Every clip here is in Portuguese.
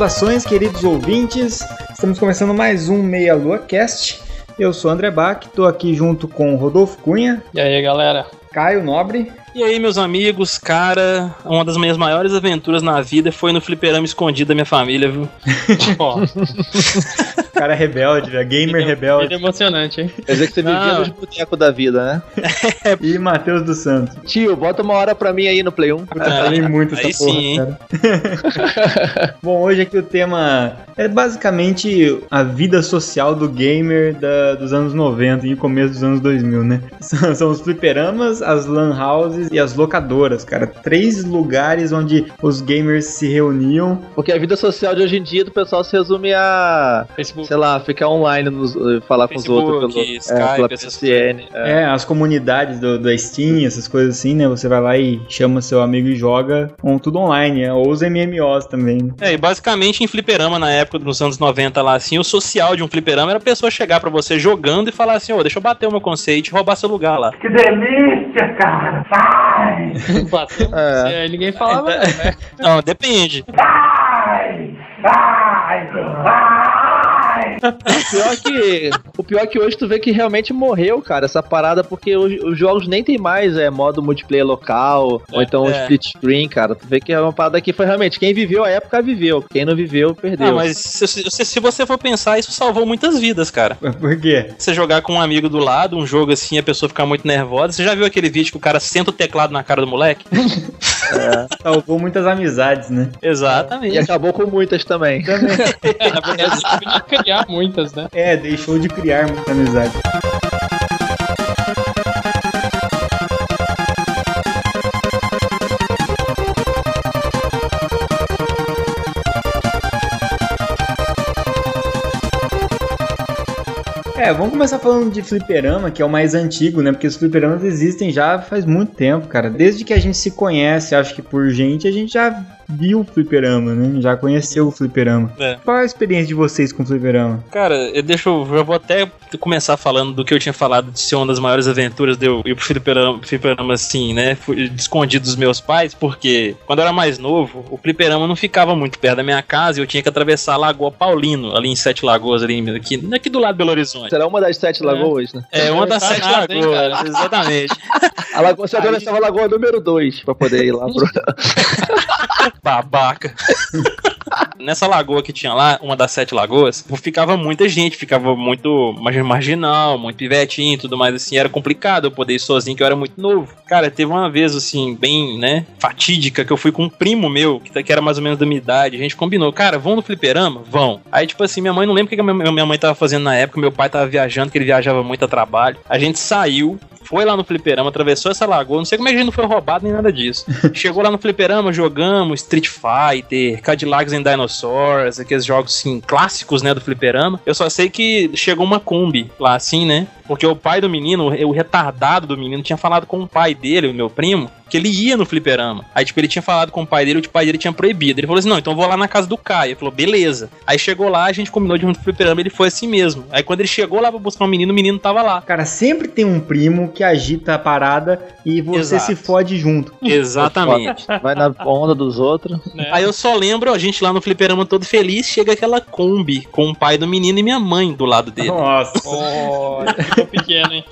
Saudações, queridos ouvintes. Estamos começando mais um Meia Lua Cast. Eu sou André Bach, estou aqui junto com Rodolfo Cunha. E aí, galera? Caio Nobre. E aí, meus amigos, cara, uma das minhas maiores aventuras na vida foi no fliperama escondido da minha família, viu? cara rebelde, né? gamer rebelde. Muito emocionante, hein? Quer dizer que você vivia ah. nos bonecos da vida, né? e Matheus dos Santos. Tio, bota uma hora pra mim aí no Play 1. Puta, ah, falei muito essa aí porra, sim, cara. Bom, hoje aqui o tema é basicamente a vida social do gamer da, dos anos 90 e começo dos anos 2000, né? São, são os fliperamas, as lan houses e as locadoras, cara. Três lugares onde os gamers se reuniam. Porque a vida social de hoje em dia do pessoal se resume a... Facebook sei lá, ficar online, nos, eh, falar Facebook, com os outros pelo, Skype, é, pela PCN. É. é. as comunidades do, da Steam, essas coisas assim, né? Você vai lá e chama seu amigo e joga com tudo online, né? ou os MMOs também. Né? É, e basicamente em fliperama na época dos anos 90 lá, assim, o social de um fliperama era a pessoa chegar para você jogando e falar assim, ô, oh, deixa eu bater o meu conceito e roubar seu lugar lá. Que delícia, cara! Vai! é. Ninguém falava, é, né? Não, depende. Vai! Vai! O pior que o pior que hoje tu vê que realmente morreu, cara, essa parada porque hoje, os jogos nem tem mais é modo multiplayer local é, ou então é. split screen, cara. Tu vê que é uma parada que foi realmente quem viveu a época viveu, quem não viveu perdeu. Ah, mas se, se, se, você for pensar, isso salvou muitas vidas, cara. Por quê? Você jogar com um amigo do lado, um jogo assim, a pessoa ficar muito nervosa. Você já viu aquele vídeo que o cara senta o teclado na cara do moleque? é. Salvou muitas amizades, né? Exatamente. E acabou com muitas também. Também. Na verdade, criar muitas, né? É, deixou de criar muita amizade. É, vamos começar falando de fliperama, que é o mais antigo, né? Porque os fliperamas existem já faz muito tempo, cara. Desde que a gente se conhece, acho que por gente, a gente já viu o fliperama, né? Já conheceu o fliperama. É. Qual é a experiência de vocês com o fliperama? Cara, eu deixo, eu vou até começar falando do que eu tinha falado de ser uma das maiores aventuras de eu ir pro fliperama, fliperama assim, né? Fui escondido dos meus pais, porque quando eu era mais novo, o fliperama não ficava muito perto da minha casa e eu tinha que atravessar a Lagoa Paulino, ali em Sete Lagoas, ali aqui, aqui do lado de Belo Horizonte. Será uma das Sete Lagoas, né? É, uma das Sete nada, Lagoas, hein, exatamente. a Lagoa, você atravessava a Lagoa número 2 pra poder ir lá pro... Babaca. Nessa lagoa que tinha lá, uma das sete lagoas, ficava muita gente, ficava muito marginal, muito pivetinho e tudo mais assim. Era complicado eu poder ir sozinho, que eu era muito novo. Cara, teve uma vez assim, bem, né, fatídica, que eu fui com um primo meu, que era mais ou menos da minha idade. A gente combinou, cara, vão no fliperama? Vão. Aí, tipo assim, minha mãe, não lembro o que minha mãe tava fazendo na época, meu pai tava viajando, que ele viajava muito a trabalho. A gente saiu, foi lá no fliperama, atravessou essa lagoa, não sei como é que a gente não foi roubado nem nada disso. Chegou lá no fliperama, jogamos Street Fighter, Cadillacs and Dinosaurs, aqueles jogos assim, clássicos, né, do fliperama. Eu só sei que chegou uma Kombi lá assim, né? Porque o pai do menino, o retardado do menino, tinha falado com o pai dele, o meu primo, que ele ia no fliperama. Aí, tipo, ele tinha falado com o pai dele, o pai dele tinha proibido. Ele falou assim: não, então eu vou lá na casa do Caio. Ele falou, beleza. Aí chegou lá, a gente combinou de ir no fliperama, ele foi assim mesmo. Aí quando ele chegou lá pra buscar o um menino, o menino tava lá. Cara, sempre tem um primo que agita a parada e você Exato. se fode junto. Exatamente. Vai na onda dos outros. É. Aí eu só lembro, a gente lá no fliperama todo feliz, chega aquela Kombi com o pai do menino e minha mãe do lado dele. Nossa. Oh, pequeno, hein?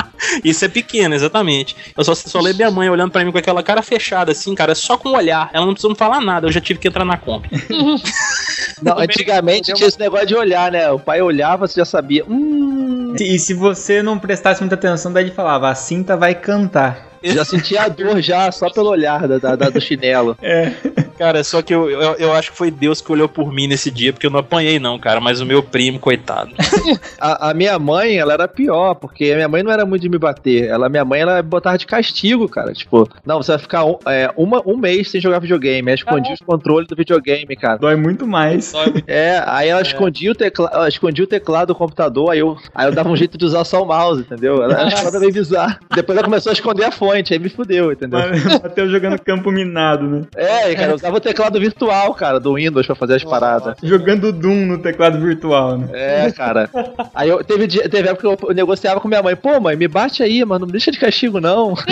Isso é pequeno, exatamente. Eu só, só lembro minha mãe olhando para mim com aquela cara fechada, assim, cara, só com o olhar. Ela não precisou falar nada, eu já tive que entrar na Kombi. não, antigamente tinha esse negócio de olhar, né? O pai olhava, você já sabia. Hum. E se você não prestasse muita atenção, daí ele falava, a cinta vai cantar. Já sentia a dor já, só pelo olhar da, da do chinelo. É. Cara, só que eu, eu, eu acho que foi Deus que olhou por mim nesse dia, porque eu não apanhei, não, cara. Mas o meu primo, coitado. A, a minha mãe, ela era pior, porque a minha mãe não era muito de me bater. Ela, minha mãe, ela botava de castigo, cara. Tipo, não, você vai ficar um, é, uma, um mês sem jogar videogame. Ela escondia os controles do videogame, cara. Dói muito mais. É, aí ela escondia, o tecla, ela escondia o teclado do computador, aí eu, aí eu dava um jeito de usar só o mouse, entendeu? Ela achava meio bizarro. Depois ela começou a esconder a fonte, aí me fudeu, entendeu? Bateu jogando campo minado, né? É, cara, eu usava o teclado virtual, cara, do Windows pra fazer as paradas. Jogando Doom no teclado virtual, né? É, cara. Aí eu teve, dia- teve época que eu negociava com minha mãe, pô, mãe, me bate aí, mano, não me deixa de castigo, não.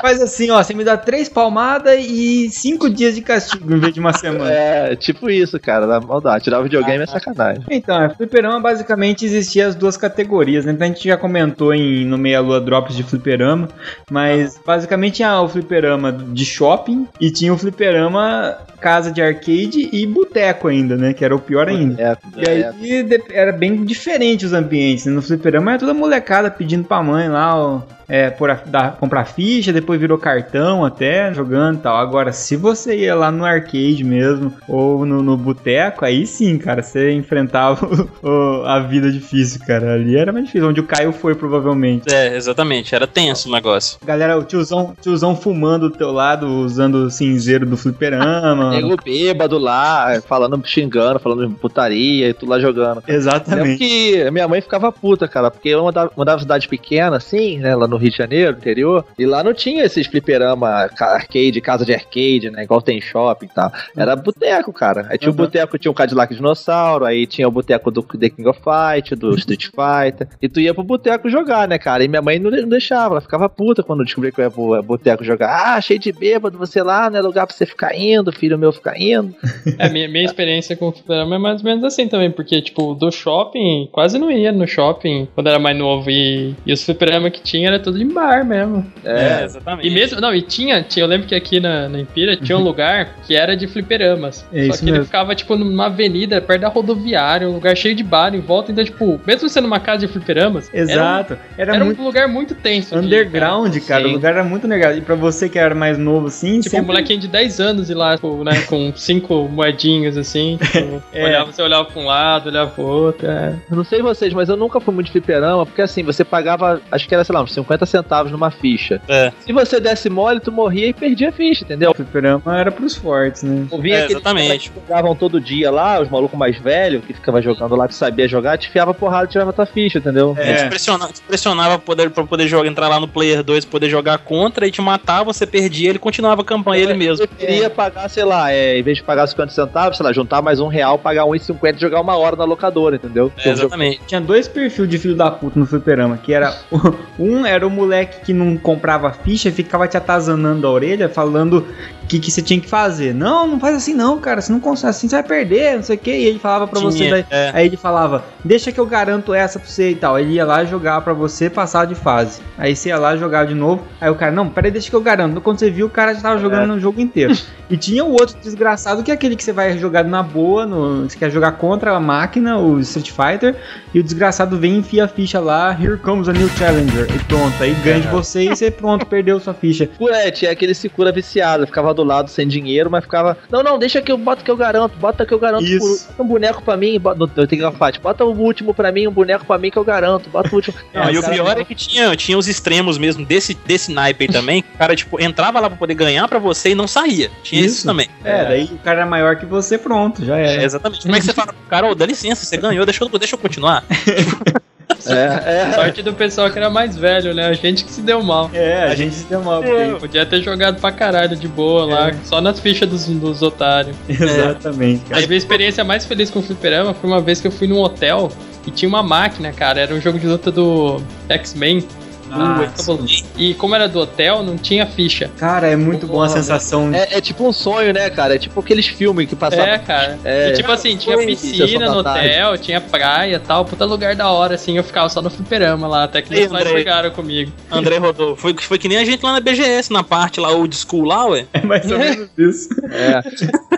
Faz assim, ó, você me dá três palmadas e cinco dias de castigo em vez de uma semana. É, tipo isso, cara, na maldade. Tirar o videogame é sacanagem. Então, é, fliperama basicamente existia as duas categorias, né? Então a gente já comentou em, no Meia Lua Drops de fliperama, mas basicamente tinha o fliperama de shopping e tinha o fliperama casa de arcade e boteco ainda, né? Que era o pior ainda. É, E aí de- era bem diferente os ambientes. né? No fliperama era toda molecada pedindo pra mãe lá, ó, é, por a- dar- comprar ficha, depois virou cartão até, jogando e tal. Agora, se você ia lá no arcade mesmo, ou no, no boteco, aí sim, cara, você enfrentava o- a vida difícil, cara. Ali era mais difícil, onde o Caio foi, provavelmente. É, exatamente. Era tenso o negócio. Galera, o tiozão, tiozão fumando do teu lado, usando o cinzeiro do fliperama. Nego bêbado lá, falando, xingando, falando putaria e tu lá jogando. Lembro Exatamente. que minha mãe ficava puta, cara, porque eu andava, andava em cidade pequena, assim, né, lá no Rio de Janeiro, interior, e lá não tinha esses fliperama, ca- arcade, casa de arcade, né, igual tem em shopping e tal. Era boteco, cara. Aí tinha o Uhum. boteco, tinha o Cadillac Dinossauro, aí tinha o boteco do The King of Fight, do Street Fighter, e tu ia pro boteco jogar, né, cara, e minha mãe não, não deixava, ela ficava puta quando descobria que eu ia pro boteco jogar. Ah, cheio de bêbado, você lá, não é lugar pra você ficar indo, filho meu ficar indo. É, minha, minha experiência com o fliperama é mais ou menos assim também, porque, tipo, do shopping, quase não ia no shopping quando era mais novo. E, e os fliperama que tinha era tudo em bar mesmo. É, exatamente. E mesmo, não, e tinha, tinha eu lembro que aqui na, na Empira tinha um lugar que era de fliperamas. É só isso que ele mesmo. ficava, tipo, numa avenida, perto da rodoviária, um lugar cheio de bar em volta. Então, tipo, mesmo sendo uma casa de fliperamas, era um- Exato. Era, era, muito um lugar muito tenso. underground, cara. Sim. O lugar era muito underground. E pra você que era mais novo, assim, Tipo, um molequinho de 10 anos e lá, tipo, né, com cinco moedinhas assim. Tipo, É. olhava, você olhava pra um lado, olhava pro outro. É. Eu não sei vocês, mas eu nunca fui muito de fliperama, porque assim, você pagava, acho que era, sei lá, uns 50 centavos numa ficha. É. Se você desse mole, tu morria e perdia a ficha, entendeu? O fliperama era pros fortes, né? Vinha É, exatamente. que jogavam todo dia lá, os malucos mais velhos, que ficavam jogando lá, que sabia jogar, te fiava porrada e tirava tua ficha, entendeu? É. Te pressionava, te pressionava pra poder, pra poder jogar, entrar lá no Player 2, poder jogar contra e te matar, você perdia, ele continuava a campanha ele mesmo. Eu preferia pagar, sei lá, é, em vez de pagar 50 centavos, sei lá, juntar mais um real, pagar 1,50 e jogar uma hora na locadora, entendeu? É, exatamente. Tinha dois perfis de filho da puta no fliperama, que era um era o moleque que não comprava ficha ficava te atazanando a orelha, falando o que, que você tinha que fazer. Não, não faz assim não, cara, você não consegue assim, você vai perder, não sei o que. E ele falava pra você, daí- é. aí ele falava, deixa que eu garanto essa pra você e tal. Ele ia lá jogar pra você passar de fase. Aí você ia lá jogar de novo, aí o cara, não, peraí, deixa que eu garanto. Quando você viu, o cara já tava jogando no jogo inteiro. E tinha o outro desgraçado, que é aquele que você vai jogar na boa, no, você quer jogar contra a máquina, o Street Fighter, e o desgraçado vem e enfia a ficha lá, here comes a new challenger, e pronto, aí ganha de você e você pronto, perdeu sua ficha. É, tinha aquele Secura viciado, ficava do lado sem dinheiro, mas ficava. Não, não, deixa que eu boto que eu garanto, bota que eu garanto. Isso. Um boneco pra mim, bota, no, tem que falar, bota o último pra mim, um boneco pra mim que eu garanto, bota o último. Não, e o pior é que tinha, tinha os extremos mesmo desse, desse naipe aí também. que O cara, tipo, entrava lá pra poder ganhar pra você e não saía. Tinha isso, Isso. também. É, daí o cara é maior que você, pronto, já É, era. exatamente. Como é que você fala pro cara, ô, dá licença, você ganhou, deixa eu, deixa eu continuar? É, é. Sorte do pessoal que era mais velho, né? A gente que se deu mal. É, a gente se deu mal. porque- Podia ter jogado pra caralho de boa lá, só nas fichas dos, dos otários. Exatamente, cara. A minha experiência mais feliz com o fliperama foi uma vez que eu fui num hotel e tinha uma máquina, cara. Era um jogo de luta do X-Men. Ah, do- e como era do hotel, não tinha ficha. Cara, é muito bom a sensação É, é tipo um sonho, né, cara? É tipo aqueles filmes que passavam. É, cara. É. E tipo assim, tinha piscina no da tarde. hotel, tinha praia e tal, puta lugar da hora, assim. Eu ficava só no fliperama lá, até que pais Andrei. jogaram comigo. André rodou. Foi, foi que nem a gente lá na BGS, na parte lá, old school lá, ué. É mais ou menos isso. É.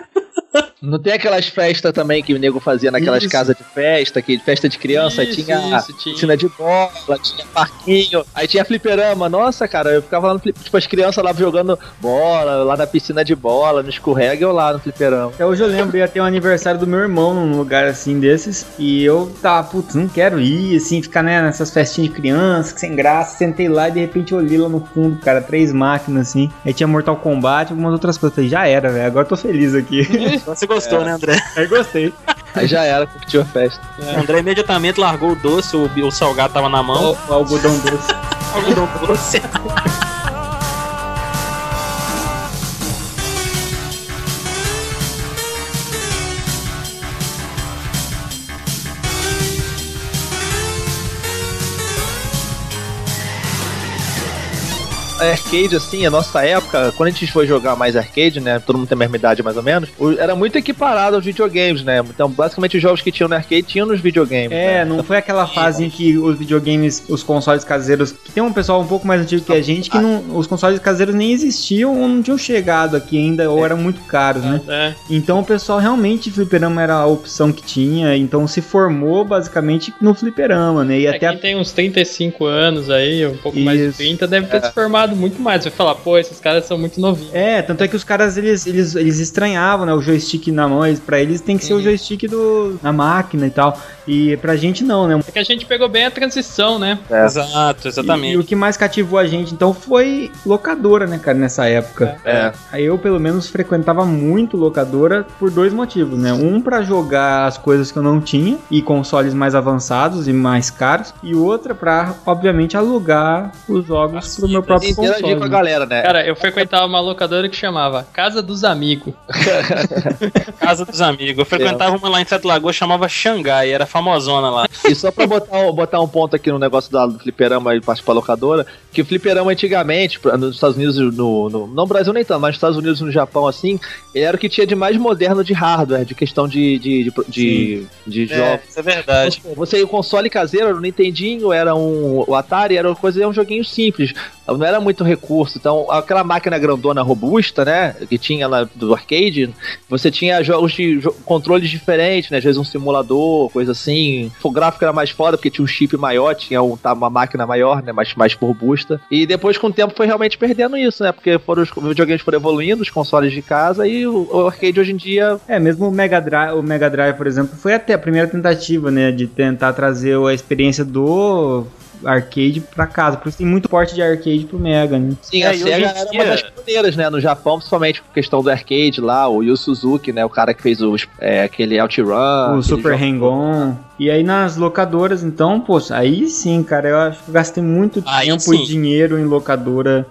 Não tem aquelas festas também que o nego fazia naquelas Isso. casas de festa, que festa de criança, Isso, tinha isso, piscina de bola, tinha parquinho, aí tinha fliperama. Nossa, cara, eu ficava lá no tipo as crianças lá jogando bola, lá na piscina de bola, no escorrega, eu lá no fliperama. Até hoje eu lembro, ia ter um aniversário do meu irmão num lugar assim desses. E eu tava, putz, não quero ir, assim, ficar né, nessas festinhas de criança, que sem graça. Sentei lá e de repente olhei lá no fundo, cara, três máquinas assim. Aí tinha Mortal Kombat e algumas outras coisas. Falei, já era, velho, agora eu tô feliz aqui. Gostou, né, André? Aí gostei. Aí já era, curtiu a festa. O André imediatamente largou o doce, o, o salgado tava na mão. O, o algodão doce. Algodão doce. Arcade, assim, a nossa época, quando a gente foi jogar mais arcade, né? Todo mundo tem a mesma idade mais ou menos, era muito equiparado aos videogames, né? Então, basicamente, os jogos que tinham no arcade tinham nos videogames. É, né? não foi aquela fase em que os videogames, os consoles caseiros, que tem um pessoal um pouco mais antigo que a gente, que não, os consoles caseiros nem existiam ou não tinham chegado aqui ainda, ou eram muito caros, né? É. Então o pessoal realmente, fliperama era a opção que tinha, então se formou basicamente no fliperama, né? E É, até quem tem uns 35 anos aí, um pouco mais de Isso. 30, deve ter se formado muito mais. Vai falar, pô, esses caras são muito novinhos. É, tanto é que os caras eles, eles, eles estranhavam, né? O joystick na mão, eles, pra eles tem que ser o Uhum. joystick do, na máquina e tal. E pra gente não, né? É que a gente pegou bem a transição, né? É. Exato, E, exatamente. e o que mais cativou a gente então foi locadora, né, cara, nessa época. É. Aí eu pelo menos frequentava muito locadora por dois motivos, né? Um pra jogar as coisas que eu não tinha e consoles mais avançados e mais caros, e outra pra obviamente alugar os jogos pro meu próprio Interagir console. com a né? galera, né? Cara, eu frequentava uma locadora que chamava Casa dos Amigos. Casa dos amigos. Eu frequentava uma lá em Sete Lagoas, chamava Xangai, era famosona lá. E só pra botar, um- botar um ponto aqui no negócio do, do fliperama e parte pra locadora, que o fliperama antigamente, pra- nos Estados Unidos, no, no, não no Brasil nem tanto, mas nos Estados Unidos e no Japão, assim, ele era o que tinha de mais moderno de hardware, de questão de, de, de, de, de É, jogos. isso é verdade. Você, o console caseiro, era o Nintendinho, era um, o Atari, era uma coisa, era um joguinho simples, não era muito recurso. Então, aquela máquina grandona robusta, né, que tinha lá do arcade, você tinha jogos de jo- controles diferentes, né, às vezes um simulador, coisa assim. O gráfico era mais foda porque tinha um chip maior, tinha um, tá, uma máquina maior, né, mais, mais robusta. E depois, com o tempo, foi realmente perdendo isso, né, porque foram os videogames foram evoluindo, os consoles de casa, e o, o arcade hoje em dia É, mesmo o Mega Drive, o Mega Drive, por exemplo, foi até a primeira tentativa, né, de tentar trazer a experiência do arcade pra casa. Por isso tem muito porte de arcade pro Mega, né? Sim, É, a SEGA era dia- uma das pioneiras, né? No Japão, principalmente por questão do arcade lá, o Yu Suzuki, né? O cara que fez os, é, aquele OutRun. o Super Hang-On. E aí nas locadoras, então, pô, aí sim, cara, eu acho que eu gastei muito Aí tempo sim. e dinheiro em locadora.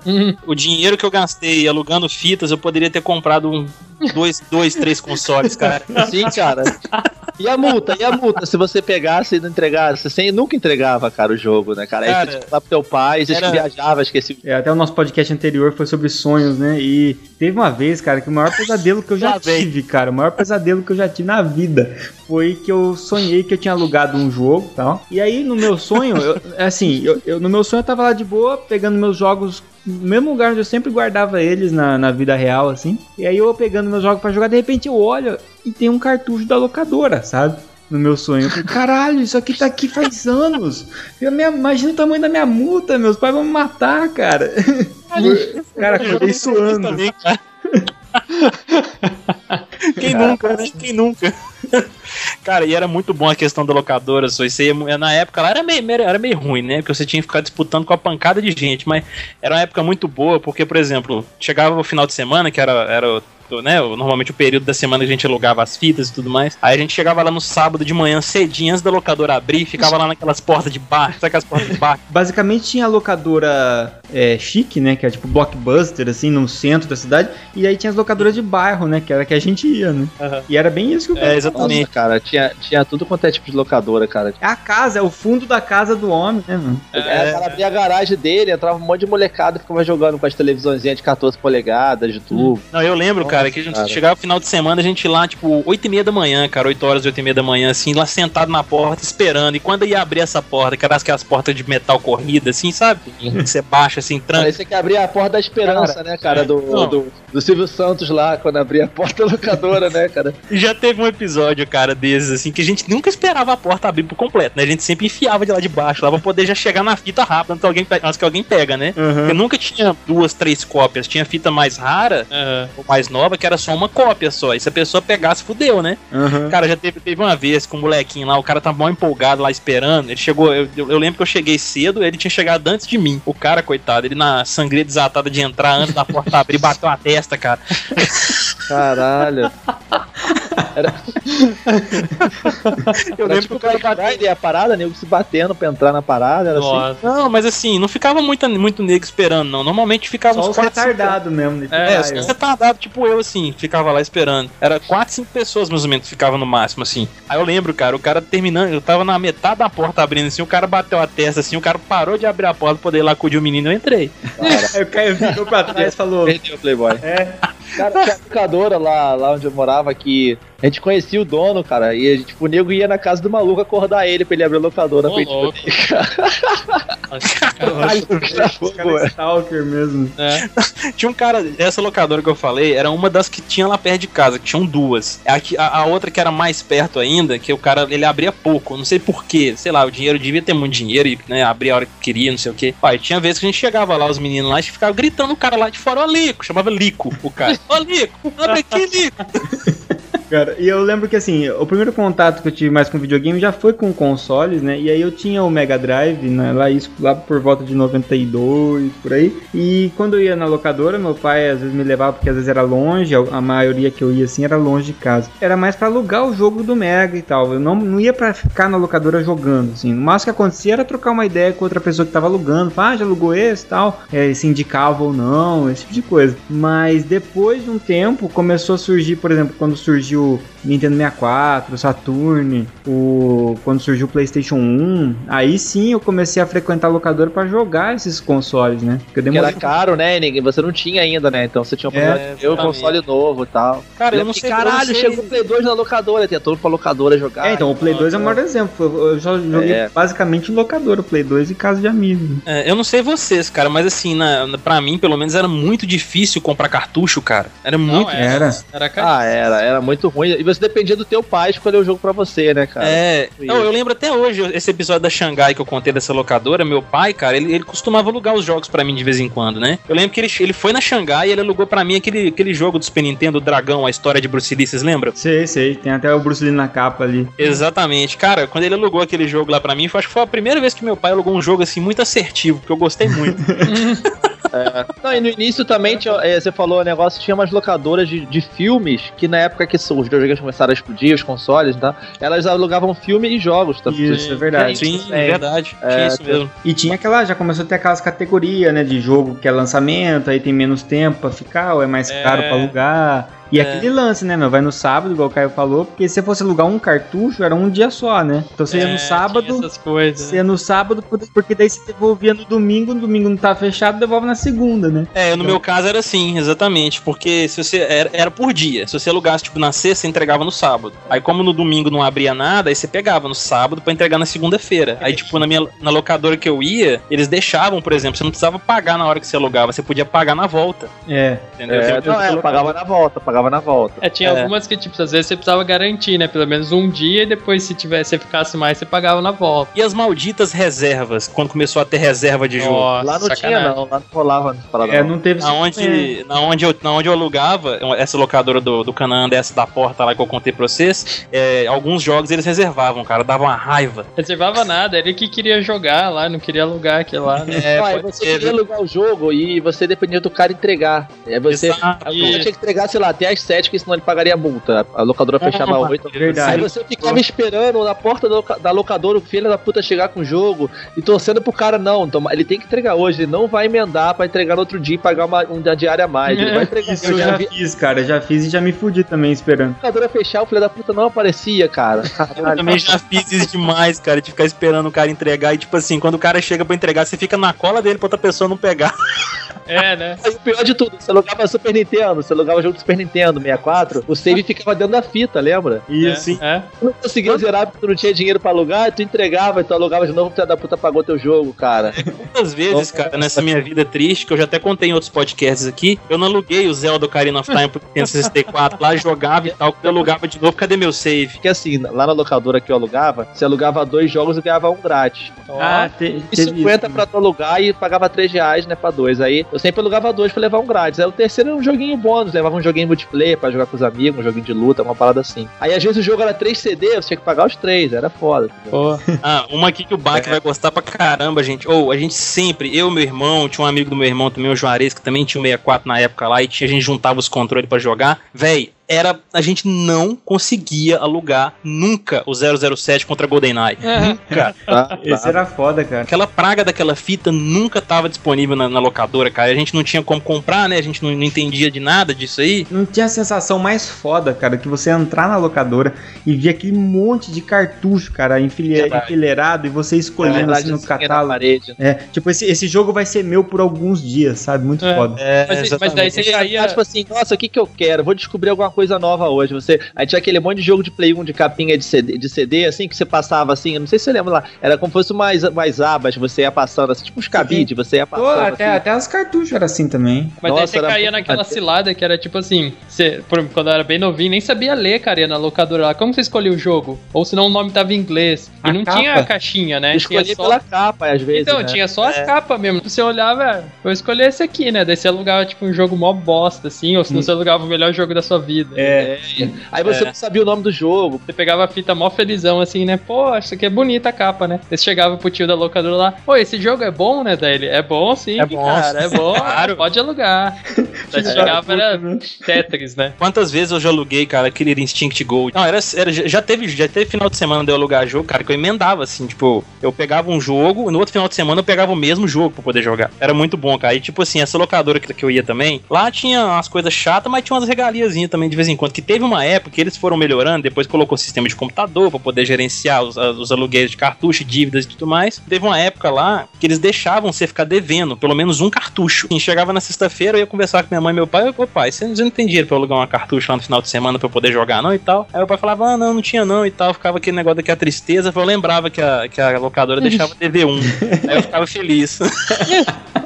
O dinheiro que eu gastei alugando fitas, eu poderia ter comprado um, dois, dois, três consoles, cara. Sim, cara. E a multa? E a multa? Se você pegasse e não entregasse, você nunca entregava, cara, o jogo, né, cara? Aí Cara, você tinha que falar pro teu pai, você era- viajava, esqueci. É, até o nosso podcast anterior foi sobre sonhos, né? E teve uma vez, cara, que o maior pesadelo que eu já Lá tive, cara, o maior pesadelo que eu já tive na vida foi que eu sonhei que eu tinha alugado um jogo e tal. E aí, no meu sonho, eu- assim, eu, eu- no meu sonho eu tava lá de boa, pegando meus jogos no mesmo lugar onde eu sempre guardava eles na, na vida real, assim. E aí eu pegando meus jogos pra jogar, de repente eu olho e tem um cartucho da locadora, sabe? No meu sonho. Eu falei, caralho, isso aqui tá aqui faz anos. Eu, minha, imagina o tamanho da minha multa, meus pais vão me matar, cara. cara, acordei suando. Também, cara. Quem nunca, né? Quem nunca? Cara, e era muito bom a questão da locadora. Só isso aí, na época lá era meio, era meio ruim, né? Porque você tinha que ficar disputando com a pancada de gente. Mas era uma época muito boa, porque, por exemplo, chegava o final de semana, que era, era né, normalmente o período da semana que a gente alugava as fitas e tudo mais. Aí a gente chegava lá no sábado de manhã cedinho, antes da locadora abrir, ficava lá naquelas portas de bar, sabe aquelas portas de bar? Basicamente tinha a locadora é, chique, né? Que era tipo blockbuster, assim, no centro da cidade. E aí tinha as locadoras de bairro, né? Que era que a gente ia, né? Aham. E era bem isso que eu É, Nossa, exatamente. cara, tinha, tinha tudo quanto é tipo de locadora, cara. É a casa, é o fundo da casa do homem, né, mano? É, o cara abria a garagem dele, entrava um monte de molecada e ficava jogando com as televisõezinhas de 14 polegadas, de tubo. Não, eu lembro, cara. Cara, que a gente chegava no final de semana, a gente lá, tipo, 8 e meia da manhã, cara, 8 horas, 8 e meia da manhã, assim, lá sentado na porta, esperando. E quando ia abrir essa porta, que era aquelas portas de metal corrida, assim, sabe? Você baixa, assim, tranca. Parecia que abria a porta da esperança, Cara, né, cara? Do, não. do, do Silvio Santos lá, quando abria a porta locadora, né, cara? E já teve um episódio, cara, desses, assim, que a gente nunca esperava a porta abrir por completo, né? A gente sempre enfiava de lá de baixo, lá pra poder já chegar na fita rápido antes que alguém, antes que alguém pega, né? Porque nunca tinha duas, três cópias. Tinha fita mais rara, Aham. ou mais nova, que era só uma cópia só. E se a pessoa pegasse, fudeu, né? Aham. Cara, já teve, teve uma vez com o molequinho lá, o cara tava mal empolgado lá esperando. Ele chegou, eu, eu- eu lembro que eu cheguei cedo, ele tinha chegado antes de mim. O cara, coitado, ele na sangria desatada de entrar antes da porta abrir, bateu a testa, cara. Caralho. Eu Era lembro tipo que o cara bateu. Friday, a parada, nego se batendo pra entrar na parada, era assim. Não, mas assim, não ficava muito, muito nego esperando, não. Normalmente ficava Só uns retardados mesmo. nesse É, É, só retardado, tipo eu, assim, ficava lá esperando. Era quatro, cinco pessoas, mais ou menos, ficava no máximo, assim. Aí eu lembro, cara, o cara terminando, eu tava na metade da porta abrindo, assim, o cara bateu a testa, assim, o cara parou de abrir a porta pra poder ir lá acudir o menino, eu entrei. Aí o Caio ficou pra trás e falou: Perdeu o Playboy. É, Cara, tinha uma locadora lá, lá onde eu morava que a gente conhecia o dono, cara, e a gente, tipo, o nego ia na casa do maluco acordar ele pra ele abrir a locadora Ô, pra gente louco. Caralho, cara stalker mesmo. É. Tinha um cara, essa locadora que eu falei, era uma das que tinha lá perto de casa, que tinham duas. A, que- a, a outra que era mais perto ainda, que o cara, ele abria pouco, não sei porquê, sei lá, o dinheiro devia ter muito dinheiro e, né, abria a hora que queria, não sei o quê. Pai, tinha vezes que a gente chegava lá, os meninos lá, e ficava gritando o cara lá de fora, ó Lico, chamava Lico o cara. Ó Lico, abre aqui, Lico. Cara, e eu lembro que assim, o primeiro contato que eu tive mais com videogame já foi com consoles, né? E aí eu tinha o Mega Drive, né? Lá, isso, lá por volta de 92, por aí. E quando eu ia na locadora, meu pai às vezes me levava porque às vezes era longe, a maioria que eu ia assim era longe de casa. Era mais pra alugar o jogo do Mega e tal. Eu não, não ia pra ficar na locadora jogando, assim. No máximo que acontecia era trocar uma ideia com outra pessoa que tava alugando. Ah, já alugou esse tal. É, se indicava ou não, esse tipo de coisa. Mas depois de um tempo começou a surgir, por exemplo, quando surgiu o Nintendo 64, o Saturn, o quando surgiu o PlayStation 1, aí sim eu comecei a frequentar a locadora pra jogar esses consoles, né? Porque eu Que era demorei caro, né? e ninguém- Você não tinha ainda, né? Então você tinha o exatamente. console novo e tal. Cara, eu não sei, Caralho, não sei- chegou o Play 2 na locadora, tinha todo pra locadora jogar. É, então o Play 2 é o maior exemplo. Eu só joguei É. basicamente em locadora, o Play 2 e casa de amigos. É, eu não sei vocês, cara, mas assim, na, na, pra mim, pelo menos, era muito difícil comprar cartucho, cara. Era muito. Não, Era. Era caro. Ah, era, era muito ruim. E você dependia do teu pai escolher o jogo pra você, né, cara? É, Isso. não, eu lembro até hoje, esse episódio da Xangai que eu contei dessa locadora, meu pai, cara, ele, ele costumava alugar os jogos pra mim de vez em quando, né? Eu lembro que ele, ele foi na Xangai e ele alugou pra mim aquele, aquele jogo do Super Nintendo, o Dragão, a história de Bruce Lee, vocês lembram? Sei, sei. Tem até o Bruce Lee na capa ali. Exatamente. Cara, quando ele alugou aquele jogo lá pra mim, foi, acho que foi a primeira vez que meu pai alugou um jogo assim muito assertivo, porque eu gostei muito. Não, e no início também tinha, é, você falou o negócio, tinha umas locadoras de, de filmes que na época que os videogames começaram a explodir, os consoles, tá? Elas alugavam filme e jogos, tá? Isso, é verdade. Sim, É, é verdade. é, Tinha isso mesmo. E tinha aquela, já começou a ter aquelas categorias, né, de jogo que é lançamento, aí tem menos tempo pra ficar, ou é mais É. caro pra alugar. E É. aquele lance, né, meu, vai no sábado, igual o Caio falou, porque se você fosse alugar um cartucho, era um dia só, né? Então você ia É, no tinha sábado, Essas coisas. você ia no sábado, porque daí você devolvia no domingo, no domingo não tá fechado, devolve na segunda, né? É, no meu caso era assim, exatamente, porque se você era, era por dia. Se você alugasse tipo na sexta, você entregava no sábado. Aí como no domingo não abria nada, aí você pegava no sábado pra entregar na segunda-feira. Aí tipo na minha na locadora que eu ia, eles deixavam, por exemplo, você não precisava pagar na hora que você alugava, você podia pagar na volta, É. entendeu? É, não, é, pagava na volta, pagava na volta. É, tinha É. algumas que, tipo, às vezes você precisava garantir, né? Pelo menos um dia e depois, se tivesse, você ficasse mais, você pagava na volta. E as malditas reservas, quando começou a ter reserva de jogo. Nossa, lá não tinha, sacanagem. não, lá não rolava. É, não. teve Na onde, na, onde eu, na onde eu alugava, essa locadora do, do Canaã, dessa da porta lá que eu contei pra vocês, é, alguns jogos eles reservavam, cara, dava uma raiva. Reservava nada, ele que queria jogar lá, não queria alugar aquele lá, né? É, Ah, você ser, queria alugar o jogo e você dependia do cara entregar. É você, Exato. aí você tinha que entregar, sei lá, até as 7, porque senão ele pagaria a multa. A locadora fechava às 8. Verdade. Aí você ficava esperando na porta da loca- da locadora o filho da puta chegar com o jogo e torcendo pro cara, não, então, ele tem que entregar hoje, ele não vai emendar pra entregar no outro dia e pagar uma, uma diária a mais. Ele vai entregar. Isso eu já vi fiz, cara, já fiz e já me fudi também esperando. a locadora fechar, o filho da puta não aparecia, cara. Eu também já fiz isso demais, cara, de ficar esperando o cara entregar e, tipo assim, quando o cara chega pra entregar, você fica na cola dele pra outra pessoa não pegar. É, né? Aí o pior de tudo, você alugava Super Nintendo, você alugava jogo do Super Nintendo 64, o save ficava dentro da fita, lembra? Isso, É, é. Tu não conseguia zerar porque tu não tinha dinheiro pra alugar, e tu entregava, e tu alugava de novo, porque da puta pagou teu jogo, cara. Muitas vezes, cara, nessa minha vida triste, que eu já até contei em outros podcasts aqui, eu não aluguei o Zelda Ocarina of Time pro Nintendo 64 lá, jogava e tal, quando eu alugava de novo, cadê meu save? Porque assim, lá na locadora que eu alugava, você alugava dois jogos e ganhava um grátis. Ah, te, E teve 50 isso. pra tu alugar e pagava 3 reais, né, pra dois. Aí eu sempre alugava dois pra levar um grátis. Aí o terceiro era um joguinho bônus, levava um joguinho multiplayer pra jogar com os amigos, um joguinho de luta, uma parada assim. Aí às vezes o jogo era 3 CD, você tinha que pagar os três, era foda. entendeu? Pô. Ah, uma aqui que o Bach vai gostar pra caramba, gente. Ou a gente sempre, eu e meu irmão, tinha um amigo do meu irmão também, o Juarez, que também tinha um 64 na época lá, e tinha, a gente juntava os controles pra jogar. Véi, era. A gente não conseguia alugar nunca o 007 contra GoldenEye. Nunca. Tá, Esse era foda, cara. Aquela praga daquela fita nunca tava disponível na, na locadora, cara. A gente não tinha como comprar, né? A gente não, não entendia de nada disso aí. Não tinha a sensação mais foda, cara, que você entrar na locadora e ver aquele monte de cartucho, cara, enfile- enfileirado e você É escolhendo assim no verdade, na catálogo. parede. É, tipo, esse, esse jogo vai ser meu por alguns dias, sabe? Muito É. foda. É, Mas, mas daí você Você caía. tipo assim, nossa, o que que eu quero? Vou descobrir alguma coisa nova hoje. Você, aí tinha aquele monte de jogo de Play 1 de capinha de CD, de CD assim, que você passava assim, eu não sei se você lembra lá, era como se fosse mais, mais abas, você ia passando assim, tipo uns cabide, você ia Pô, passando até, assim. até os cartuchos era assim também. Mas daí Nossa, você era caía naquela cilada que era tipo assim, você, quando eu era bem novinho, nem sabia ler, cara, ia na locadora lá. Como você escolhia o jogo? Ou senão o nome tava em inglês. E A não capa? tinha a caixinha, né? Escolhi tinha só... pela capa, às vezes. Então, né? tinha só as capas mesmo. Você olhava, "Ah, vou escolher esse aqui, né? Daí você alugava, tipo, um jogo mó bosta, assim, ou senão você alugava o melhor jogo da sua vida. É, Aí você É. não sabia o nome do jogo. Você pegava a fita mó felizão, assim, né? Pô, isso aqui é bonita a capa, né? Você chegava pro tio da locadora lá, pô, esse jogo é bom, né? Daí ele, é bom sim, É bom. cara, é bom, Claro. pode alugar. Daí você É, chegava, era né? Tetris, né? Quantas vezes eu já aluguei, cara, Killer Instinct Gold? Não, era, era- já teve, já teve final de semana de eu alugar jogo, cara, que eu emendava, assim, tipo, eu pegava um jogo, no outro final de semana eu pegava o mesmo jogo pra poder jogar. Era muito bom, cara. E, tipo assim, essa locadora que, que eu ia também, lá tinha umas coisas chatas, mas tinha umas regaliazinhas também de vez em quando. Que teve uma época que eles foram melhorando, depois colocou sistema de computador pra poder gerenciar os, os aluguéis de cartucho, dívidas e tudo mais. Teve uma época lá que eles deixavam você ficar devendo pelo menos um cartucho. E chegava na sexta-feira, eu ia conversar com minha mãe e meu pai, eu, ô pai, você não tem dinheiro pra eu alugar uma cartucho lá no final de semana pra eu poder jogar, não? E tal. Aí meu pai falava, ah, não, não tinha não e tal. Ficava aquele negócio daqui a tristeza. Eu lembrava que a, que a locadora deixava dever um. Aí eu ficava feliz.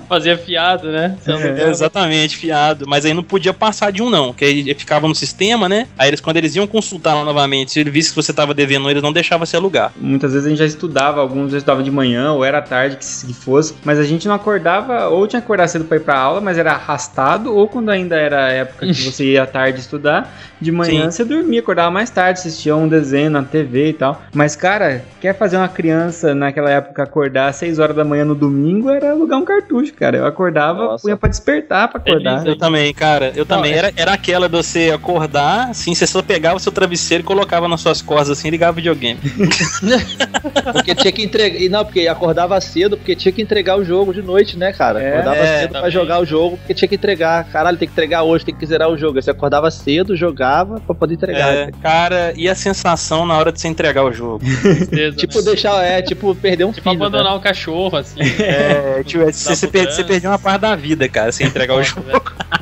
Fazia fiado, né? É, exatamente, fiado. Mas aí não podia passar de um, não. Que aí ficava no sistema, né? Aí eles, quando eles iam consultar lá novamente, se ele visse que você tava devendo, eles não deixavam você alugar. Muitas vezes a gente já estudava, alguns já estudava de manhã ou era tarde que se fosse, mas a gente não acordava, ou tinha que acordar cedo pra ir pra aula, mas era arrastado, ou quando ainda era a época que você ia à tarde estudar, de manhã Sim. você dormia, acordava mais tarde, assistia um desenho na TV e tal. Mas, cara, quer fazer uma criança naquela época acordar às 6 horas da manhã no domingo era alugar um cartucho, cara. Eu acordava, Nossa. punha pra despertar pra acordar. Eu também, cara. Eu também. é- Era, era aquela de você acordar, assim, você só pegava o seu travesseiro e colocava nas suas costas, assim, e ligava o videogame. Porque tinha que entregar. E não, porque acordava cedo, porque tinha que entregar o jogo de noite, né, cara? É, acordava é, cedo pra também. jogar o jogo, porque tinha que entregar. Caralho, tem que entregar hoje, tem que zerar o jogo. Aí você acordava cedo, jogava pra poder entregar. É, cara, e a sensação na hora de você entregar o jogo? Tristeza, Tipo, né? deixar, é, tipo, perder um Tipo, filho. abandonar né? o cachorro, assim. É, tipo, você, você, mudança. você perdeu uma parte da vida, cara, sem entregar o jogo.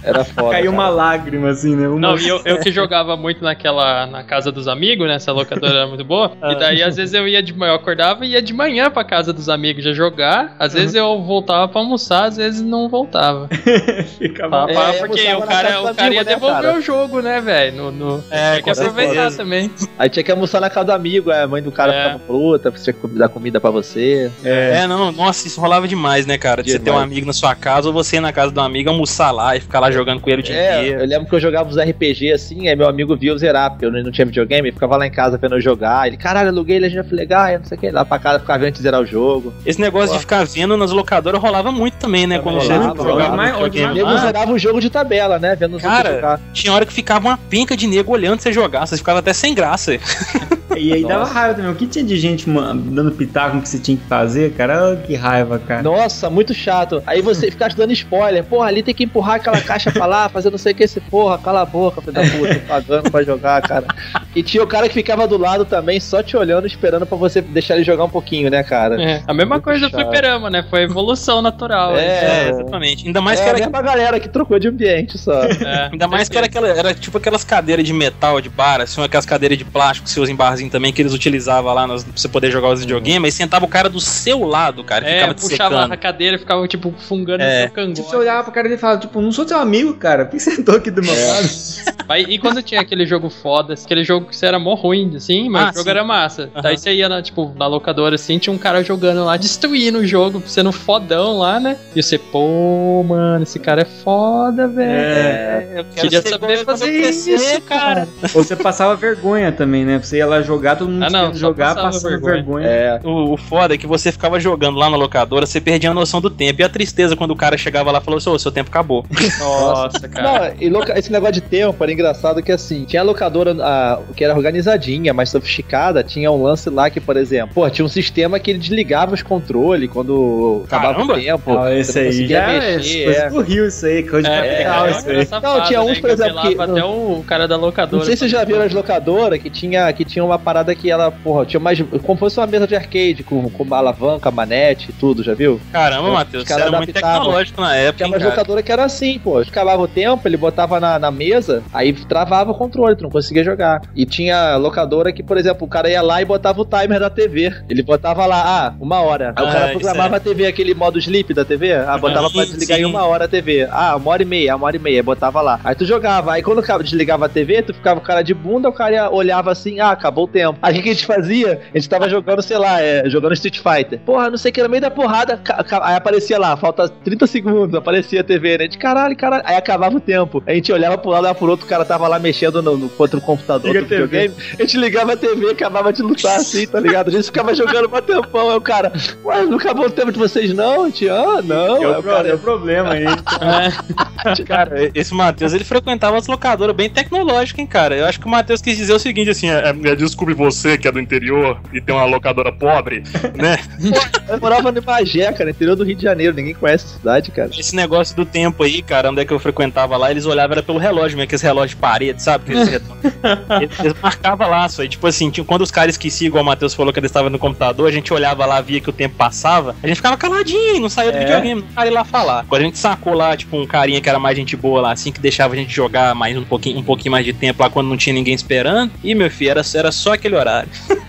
Era foda. Caiu cara. uma lágrima, assim, né? Uma... Não, e eu, eu que jogava muito naquela, na casa dos amigos, né? Essa locadora era muito boa. E daí, às vezes, eu ia de manhã, eu acordava e ia de manhã pra casa dos amigos já jogar. Às vezes eu voltava pra almoçar, às vezes não voltava. Ficava... É, porque o cara, o cara ia né, devolver cara? o jogo, né, velho? No, no... É, Tem que aproveitar também. Aí tinha que almoçar na casa do amigo, a mãe do cara É. ficava você tinha que dar comida pra você. É. É, não, nossa, isso rolava demais, né, cara? De você ter um amigo na sua casa ou você ir na casa do amigo almoçar lá e ficar lá jogando com ele o dia É, inteiro. eu lembro que eu jogava uns RPG assim, aí meu amigo via eu zerar, porque eu não tinha videogame, ele ficava lá em casa vendo eu jogar. Ele, caralho, aluguei Legend of Legaia, não sei o que, lá pra casa ficava vendo antes de zerar o jogo. Esse negócio Boa. de ficar vendo nas locadoras rolava muito também, né? Quando você rolava, jogava rolava. no videogame Mas- O nego lá. zerava o jogo de tabela, né? Vendo os Cara, jogar. tinha hora que ficava uma penca de nego olhando você jogar, você ficava até sem graça. E aí dava raiva também. O que tinha de gente dando pitaco no que você tinha que fazer, cara? Que raiva, cara. Nossa, muito chato. Aí você fica dando spoiler. Porra, ali tem que empurrar aquela caixa pra lá, fazer não sei o que esse porra, cala a boca, filho da puta, tô pagando pra jogar, cara. E tinha o cara que ficava do lado também, só te olhando, esperando pra você deixar ele jogar um pouquinho, né, cara? É, a mesma Muito coisa do chato. fliperama, né? Foi a evolução natural. É. É, exatamente. Ainda mais é que a era mesma galera que trocou de ambiente só. É, Ainda mais que era, aquela, era tipo aquelas cadeiras de metal de bar, assim, aquelas cadeiras de plástico que você usa em barzinho também, que eles utilizavam lá nas, pra você poder jogar os videogames, aí sentava o cara do seu lado, cara, É, ficava te puxava secando. a cadeira e ficava, tipo, fungando É. no seu cangote. Tipo, você olhava pro cara e falava, tipo, não sou teu amigo, cara. Por que você sentou aqui do meu lado? Aí, e quando tinha aquele jogo foda, aquele jogo que você era mó ruim, assim, mas Ah, o jogo sim. era massa. Aham. Daí você ia, na, tipo, na locadora, assim, tinha um cara jogando lá, destruindo o jogo, sendo fodão lá, né? E você, pô, mano, esse cara é foda, velho. É. eu quero Queria saber ele fazer eu isso, cara. Ou você passava vergonha também, né? Você ia lá jogar, todo mundo Ah, não, jogar, passando vergonha. vergonha. É. O, o foda é que você ficava jogando lá na locadora, você perdia a noção do tempo. E a tristeza quando o cara chegava lá e falou assim: Ô, seu tempo acabou. Nossa, cara. Não, e loca- esse negócio de tempo era engraçado que assim, tinha a locadora ah, que era organizadinha, mais sofisticada, tinha um lance lá que, por exemplo, pô, tinha um sistema que ele desligava os controles quando acabava Caramba! o tempo. Ah, esse aí já é mexer, coisa é. do Rio, isso aí, coisa de É, capital, é, isso aí. safado, Não, tinha uns, né, por exemplo, que- até o cara da locadora. Não sei se vocês já viram as locadoras que tinha, que tinha uma parada que ela, porra, tinha mais. Como fosse uma mesa de arcade, com, com uma alavanca, manete e tudo, já viu? Caramba, Os Matheus, caras era muito tecnológico na época, Tinha cara. locadoras que era assim, pô. Acabava o tempo, ele botava na, na mesa, aí travava o controle, tu não conseguia jogar. E tinha locadora que, por exemplo, o cara ia lá e botava o timer da TV. Ele botava lá, ah, uma hora. Aí o Ah, cara isso programava a TV, aquele modo sleep da TV. Ah, botava Sim, pra desligar em sim. uma hora a TV. Ah, uma hora e meia, uma hora e meia. Botava lá. Aí tu jogava. Aí quando desligava a TV, tu ficava o cara de bunda, o cara ia- olhava assim, ah, acabou o tempo. Aí o que a gente fazia? A gente tava jogando, sei lá, é, jogando Street Fighter. Porra, não sei o que, no meio da porrada, aí aparecia lá, falta 30 segundos, aparecia a TV, né? De caralho, caralho. Aí acabava o tempo. A gente olhava pro lado, olhava pro outro, o cara tava lá mexendo no, no outro computador, Liga outro videogame. A gente ligava a TV, acabava de lutar assim, tá ligado? A gente ficava jogando um tempão. Aí o cara, ué, não acabou o tempo de vocês não? A gente, ah, não. É o, pro- cara, é o problema aí. É, Cara, esse Matheus, ele frequentava as locadoras bem tecnológicas, hein, cara. Eu acho que o Matheus quis dizer o seguinte, assim, é, É, desculpe você que é do interior e tem uma locadora pobre, né? eu morava no Magé, cara, interior do Rio de Janeiro. Ninguém conhece essa cidade, cara. esse negócio do tempo aí, cara, onde é que eu frequentava lá, eles olhavam era pelo relógio, mesmo, aqueles relógios de parede, sabe? Eles, eles marcavam lá, só. E, tipo assim, tinha- quando os caras esqueciam, igual o Matheus falou que eles estavam no computador, a gente olhava lá, via que o tempo passava, a gente ficava caladinho, não saía do É. videogame, não cara ir lá falar. Quando a gente sacou lá, tipo, um carinha que era mais gente boa lá, assim, que deixava a gente jogar mais um pouquinho, um pouquinho mais de tempo lá quando não tinha ninguém esperando. E, meu filho, era, era só aquele horário.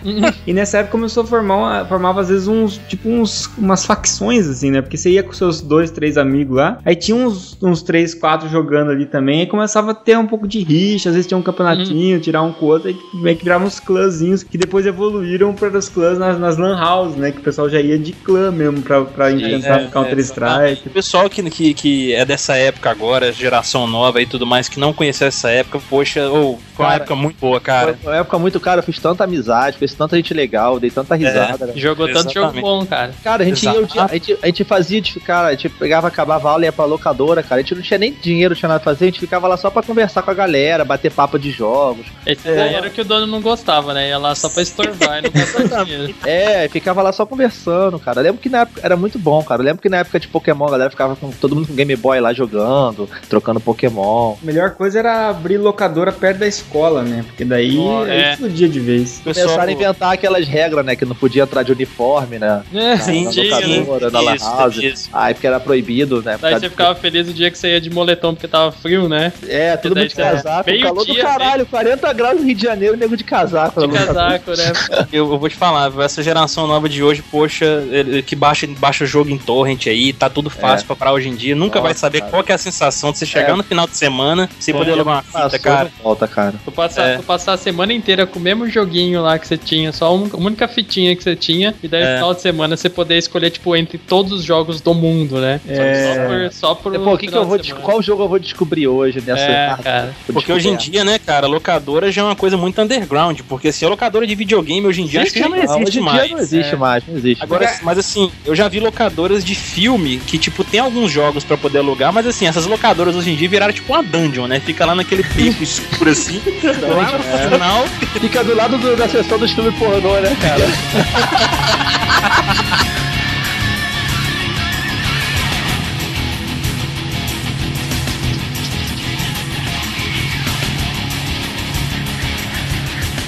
E nessa época começou a formar, uma- formava às vezes uns, tipo uns, umas facções assim, né? Porque você ia com seus dois, três amigos lá, aí tinha uns, uns três, quatro jogando ali também, aí começava a ter um pouco de rixa, às vezes tinha um campeonatinho, tirar um com o outro, aí meio que viravam uns clãzinhos que depois evoluíram para os clãs nas, nas lan house, né? Que o pessoal já ia de clã mesmo pra, pra enfrentar é, Counter Strike. O pessoal que, que, que é dessa época agora, geração nova e tudo mais, que não conheceu essa época, poxa, ou foi uma época muito boa, cara. Foi uma época muito cara, fiz tanta amizade, fiz tanta gente legal, dei tanta risada. né? jogou tanto jogo Exatamente. bom, cara. Cara, a gente, ia, a, gente, a gente fazia, de, cara, a gente pegava, acabava a aula e ia pra locadora, cara. A gente não tinha nem dinheiro, não tinha nada pra fazer, a gente ficava lá só pra conversar com a galera, bater papo de jogos. Esse daí era o que o dono não gostava, né? Ia lá só pra estorvar e não gastar dinheiro. É, ficava lá só conversando, cara. Eu lembro que na época era muito bom, cara. Eu lembro que na época de Pokémon a galera ficava com todo mundo com Game Boy lá jogando, trocando Pokémon. A melhor coisa era abrir locadora perto da escola, né? Porque daí Oh, é. explodia de vez. Pessoal- Começaram a inventar aquelas regras, né? Que não podia entrar de uniforme, né? É, Sim, na sim, locadora, na lan isso, house. isso. Aí porque era proibido, né? Daí você de- ficava feliz o dia que você ia de moletom porque tava frio, né? É, todo mundo de casaco, meio calor do dia, caralho, 40 graus no Rio de Janeiro, nego de casaco. De locadora. casaco, né? Eu, eu vou te falar, essa geração nova de hoje, poxa, que baixa, baixa o jogo em torrent aí, tá tudo fácil pra parar hoje em dia. Nunca vai Nossa, saber cara. qual que é a sensação de você chegar É. no final de semana sem É, poder levar uma fita, cara. volta, cara. Tu passar, É. tu passar a semana inteira com o mesmo joguinho lá que você tinha, só uma, única fitinha que você tinha, e daí no É. final de semana você poder escolher, tipo, entre todos os jogos do mundo, né? É. Só por. Só por Pô, o que que eu vou qual jogo eu vou descobrir hoje nessa É, Ah, cara. Porque hoje em dia, né, cara, locadora já é uma coisa muito underground. Porque se a locadora de videogame hoje em dia, acho que já não existe hoje em mais. dia não existe É. mais, não existe. Agora, mas assim, eu já vi locadoras de filme que, tipo, tem alguns jogos pra poder alugar, mas assim, essas locadoras hoje em dia viraram tipo uma dungeon, né? Fica lá naquele beco escuro assim, lá no final. Fica do lado do- da sessão dos filmes pornô, né, cara?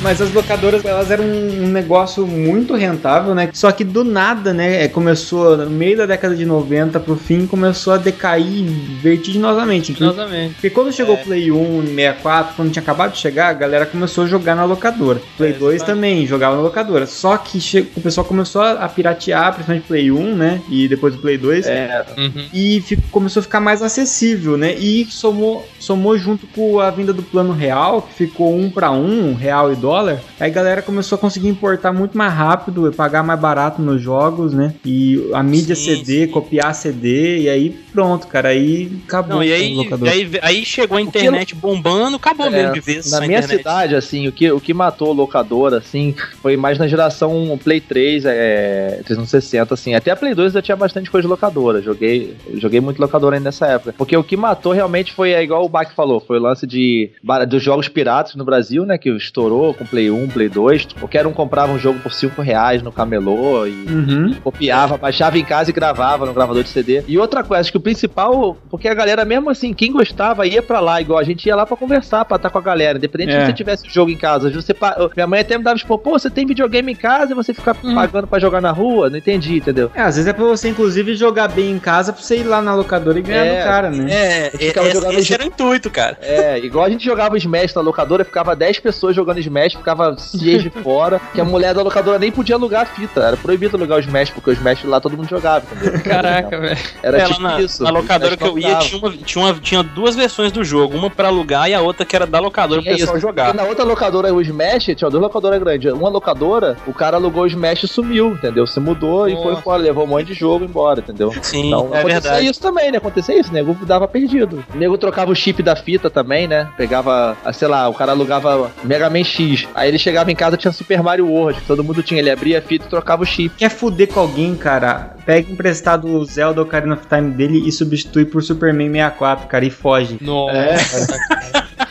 Mas as locadoras, elas eram um negócio muito rentável, né? Só que do nada, né? é, Começou no meio da década de 90 pro fim, começou a decair vertiginosamente. Exatamente. Porque quando chegou o Play 1 e 64, quando tinha acabado de chegar, a galera começou a jogar na locadora. Play É, 2 exatamente. também jogava na locadora. Só que che- o pessoal começou a piratear, principalmente Play 1, né? E depois o Play 2. É, Uhum. E começou a ficar mais acessível, né? E somou, somou junto com a vinda do plano real, que ficou um para um, real e dólar. Aí a galera começou a conseguir importar muito mais rápido, pagar mais barato nos jogos, né? E a mídia Sim, CD, sim. copiar CD, e aí pronto, cara. Aí acabou Não, e o aí, locador. e aí, aí chegou a internet bombando, acabou É, mesmo de vez. Na minha internet. cidade, assim, o que, o que matou locadora, assim, foi mais na geração Play 3, é, 360, assim. Até a Play 2 já tinha bastante coisa de locadora. Joguei, joguei muito locadora ainda nessa época. Porque o que matou realmente foi, é, igual o Bach falou, foi o lance de, dos jogos piratas no Brasil, né? Que estourou com Play 1, Play 2. Qualquer um comprava um jogo por 5 reais no camelô e Uhum. copiava, baixava em casa e gravava no gravador de CD. E outra coisa, acho que o principal, porque a galera, mesmo assim, quem gostava ia pra lá, igual a gente ia lá pra conversar, pra estar com a galera, independente É. se você tivesse o jogo em casa. Você, minha mãe até me dava expor, pô, você tem videogame em casa e você fica pagando pra jogar na rua? Não entendi, entendeu? É, às vezes é pra você, inclusive, jogar bem em casa pra você ir lá na locadora e ganhar É, do cara, né? É, é, jogando esse jo- era o intuito, cara. É, igual a gente jogava Smash na locadora, ficava 10 pessoas jogando Smash, ficava 6 de fora, que a mulher da locadora nem podia alugar a fita. Era proibido alugar o Smash, porque o Smash lá todo mundo jogava, entendeu? Caraca, velho. Era É, lá tipo na, isso. na locadora que eu ia, tinha, uma, tinha, uma- tinha duas versões do jogo. Uma pra alugar e a outra que era da locadora pro É pessoal jogar. E na outra locadora, o Smash, tinha duas locadoras grandes. Uma locadora, o cara alugou o Smash e sumiu, entendeu? Se mudou e Nossa. foi embora, levou um monte de jogo embora, entendeu? Sim, Então, é verdade. isso também, né? Acontecia isso, o nego dava perdido. O nego trocava o chip da fita também, né? Pegava, sei lá, o cara alugava Mega Man X. Aí ele chegava em casa tinha Super Mario World, que todo mundo tinha. Ele abria a fita e trocava o chip. Quer fuder com alguém, cara? Pega emprestado o Zelda Ocarina of Time dele e substitui por Superman 64, cara, e foge. Nossa.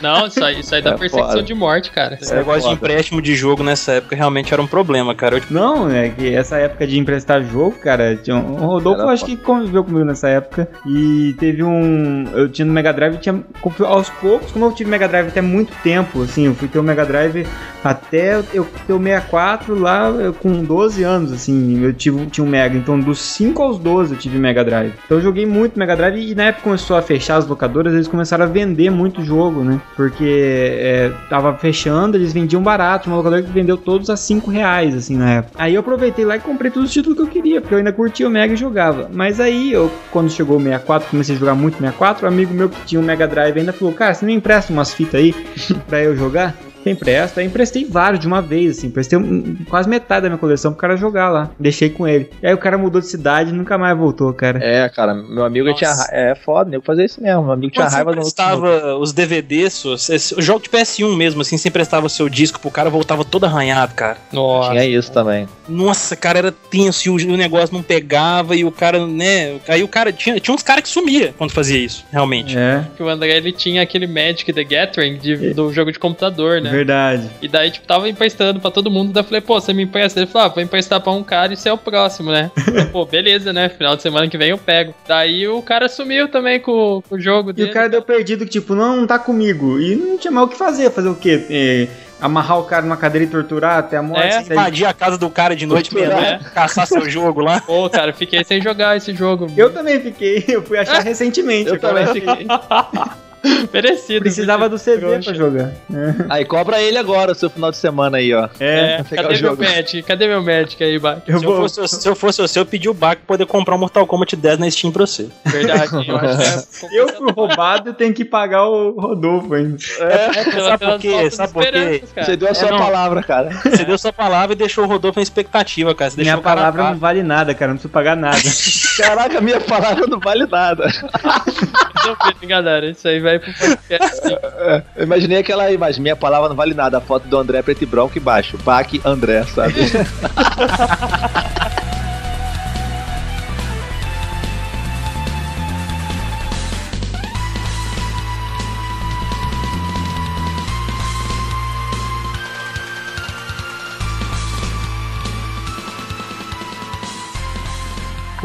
Não, isso aí, isso aí dá É perseguição foda. de morte, cara. Esse negócio de foda. empréstimo de jogo nessa época realmente era um problema, cara. Eu, tipo, Não, é que essa época de emprestar jogo, cara, tinha um, o Rodolfo Era acho que conviveu comigo nessa época. E teve um. Eu tinha no Mega Drive, tinha. Aos poucos, como eu tive Mega Drive até muito tempo, assim, eu fui ter o Mega Drive até eu ter o 64 lá eu, com 12 anos, assim, eu tive, tinha um Mega. Então, dos 5 aos 12 eu tive Mega Drive. Então, eu joguei muito Mega Drive e na época começou a fechar as locadoras, eles começaram a vender muito jogo, né? Porque é, tava fechando, eles vendiam barato. Uma locadora que vendeu todos a 5 reais, assim, na época. Aí eu aproveitei lá e comprei todos os títulos que eu queria, porque eu ainda curtia o Mega e jogava. Mas aí, eu, quando chegou o 64, comecei a jogar muito 64, um amigo meu que tinha um Mega Drive ainda falou, cara, você não empresta umas fitas aí pra eu jogar? Eu empresto, aí emprestei vários de uma vez, assim, emprestei um- quase metade da minha coleção pro cara jogar lá. Deixei com ele. E aí o cara mudou de cidade e nunca mais voltou, cara. É, cara, meu amigo tinha. Nossa. ra- É foda, nego fazer isso mesmo. Meu amigo tinha quando você raiva do emprestava os DVDs, o jogo de PS1 mesmo, assim, você emprestava o seu disco pro cara, voltava todo arranhado, cara. Nossa. Tinha isso também. Nossa, cara, era tenso e o, o negócio não pegava e o cara, né? Aí o cara tinha, tinha uns caras que sumia quando fazia isso, realmente. É, Que o André ele tinha aquele Magic the Gathering de- do jogo de computador, né? Verdade. E daí, tipo, tava emprestando pra todo mundo. Daí eu falei, pô, você me empresta? Ele falou, ah, vou emprestar pra um cara e você é o próximo, né? Eu, pô, beleza, né? Final de semana que vem eu pego. Daí o cara sumiu também com, com o jogo E dele. o cara deu perdido, que tipo, não, não tá comigo. E não tinha mais o que fazer. Fazer o quê? É, amarrar o cara numa cadeira e torturar até a morte? É. Invadir a casa do cara de noite Torturar. meia-noite, caçar seu jogo lá. Pô, cara, fiquei sem jogar esse jogo. Eu também fiquei, eu fui achar recentemente. Eu também fiquei. Merecido. Precisava do CD Trouxa. pra jogar. Aí cobra ele agora, o seu final de semana aí, ó. É, É, cadê o meu. Magic? Cadê meu Magic aí, Bach? eu Se eu, vou. fosse, se eu fosse você, eu pedi o Bach pra poder comprar o Mortal Kombat 10 na Steam pra você. Verdade, eu acho que é. Eu fui roubado e tenho que pagar o Rodolfo ainda. Pela- Sabe por quê? Sabe por quê? Você deu a sua não. palavra, cara. Você deu sua palavra e deixou o Rodolfo em expectativa, cara. Você Minha deixou o cara palavra não vale nada, cara. Não preciso pagar nada. Caraca, minha palavra não vale nada. Não, galera, isso aí vai pro podcast. sim. Eu imaginei aquela imagem, minha palavra não vale nada, a foto do André preto e branco embaixo. Baque André, sabe?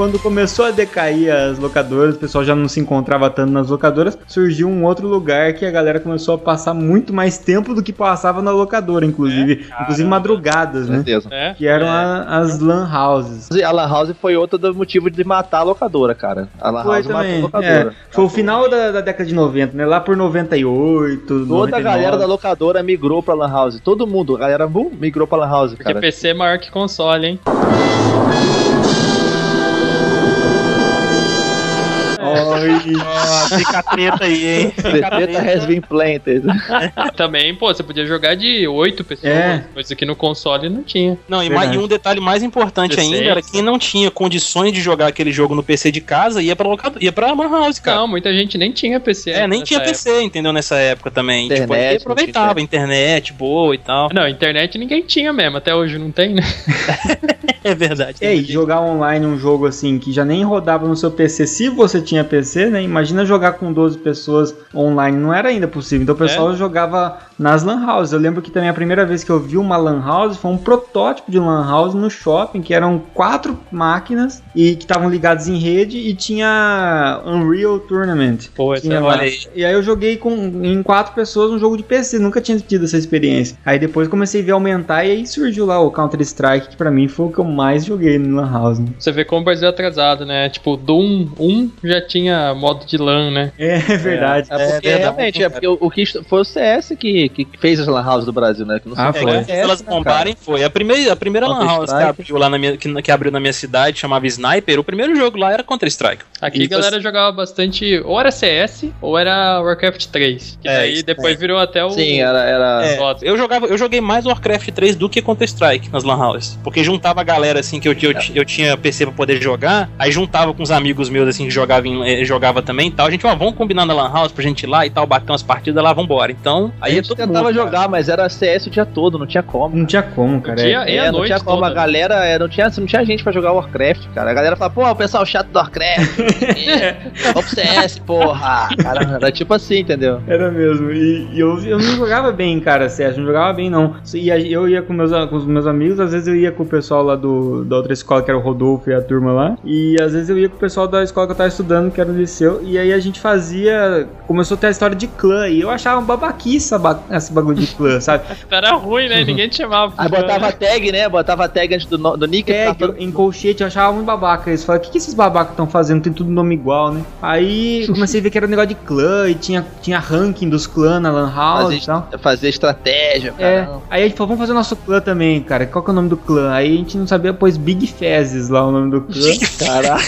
quando começou a decair as locadoras, o pessoal já não se encontrava tanto nas locadoras, surgiu um outro lugar que a galera começou a passar muito mais tempo do que passava na locadora, inclusive, É, inclusive madrugadas, né? É? Que eram a- as lan houses. A Lan House foi outro do motivo de matar a locadora, cara. A Lan Foi House matou a também. locadora. É, foi o final da, da década de 90, né? Lá por 98, Toda 99. a galera da locadora migrou pra Lan House. Todo mundo, a galera bum, migrou pra Lan House, Porque cara. PC é maior que console, hein? Ó, fica atento aí, hein? Data has been planted. Também, pô, você podia jogar de 8 pessoas, É. coisa que no console não tinha. Não, e, mais, e um detalhe mais importante 16. ainda era que quem não tinha condições de jogar aquele jogo no PC de casa ia pra locadora, ia pra Lan House, cara. Não, muita gente nem tinha PC. é, nem tinha época. PC, entendeu? Nessa época também. tipo, Internet, aí aproveitava, internet boa e tal. Não, internet ninguém tinha mesmo, até hoje não tem, né? É verdade. É, e jogar online um jogo assim que já nem rodava no seu PC, se você tinha PC, né? Imagina jogar com 12 pessoas online, não era ainda possível. Então o pessoal jogava nas lan houses. Eu lembro que também a primeira vez que eu vi uma lan house foi um protótipo de lan house no shopping, que eram quatro máquinas e que estavam ligadas em rede e tinha Unreal Tournament. Pô, essa Tinha é lá. olha aí. E aí eu joguei com, em quatro pessoas um jogo de PC, nunca tinha tido essa experiência. Aí depois comecei a ver aumentar e aí surgiu lá o Counter Strike, que pra mim foi o que eu mais joguei no Lan House. né? Você vê como o Brasil é atrasado, né? Tipo, Doom 1 já tinha modo de LAN, né? É, verdade. É porque verdade, realmente, é porque o, o que foi o CS que, que fez as Lan House do Brasil, né? Que não Ah, sei foi. É, se elas né, cara? bombarem, foi. A primeira, a primeira Lan House que abriu, lá na minha, que, que abriu na minha cidade chamava Sniper. O primeiro jogo lá era Counter-Strike. Aqui E a galera jogava bastante, ou era CS, ou era Warcraft 3. Que É, daí isso, depois virou até o. Sim, era. era... É, eu, jogava, eu joguei mais Warcraft 3 do que Counter-Strike nas Lan Houses. Porque juntava a galera assim que eu, eu, eu tinha PC pra poder jogar, aí juntava com os amigos meus assim que jogavam em- eh, jogava também e tal. A gente, ó, vamos combinar na Lan House pra gente ir lá e tal, bater umas partidas lá, vambora. Então, Aí é gente todo tentava cara. jogar, mas era CS o dia todo, não tinha como. Não tinha como, cara. Tinha- É- a É, não noite tinha como, a toda. galera, é, não tinha, não tinha gente pra jogar Warcraft, cara. A galera fala, pô, o pessoal chato do Warcraft. Vamos pro CS, porra. Cara, era tipo assim, entendeu? Era mesmo. E, e eu, eu não jogava bem, cara, CS. Não jogava bem, não. E a- eu ia com, meus, com os meus amigos, às vezes eu ia com o pessoal lá do, da outra escola, que era o Rodolfo e a turma lá. E às vezes eu ia com o pessoal da escola que eu tava estudando, que era o liceu. E aí a gente fazia. Começou a ter a história de clã. E eu achava uma babaquice esse bagulho de clã, sabe? Era ruim, né? Ninguém te chamava. Aí botava tag, né? Botava tag antes do, no- do nick. É, todo- em colchete eu achava muito babaca. Eles falaram, o que, que esses babacas estão fazendo? Tem tudo nome igual, né? Aí comecei a ver que era um negócio de clã e tinha, tinha ranking dos clãs na Lan House fazer, e tal. fazer estratégia, É, cara. aí a gente falou, vamos fazer nosso clã também, cara. Qual que é o nome do clã? Aí a gente não sabia, pôs Big Fezes lá o nome do clã. Caraca.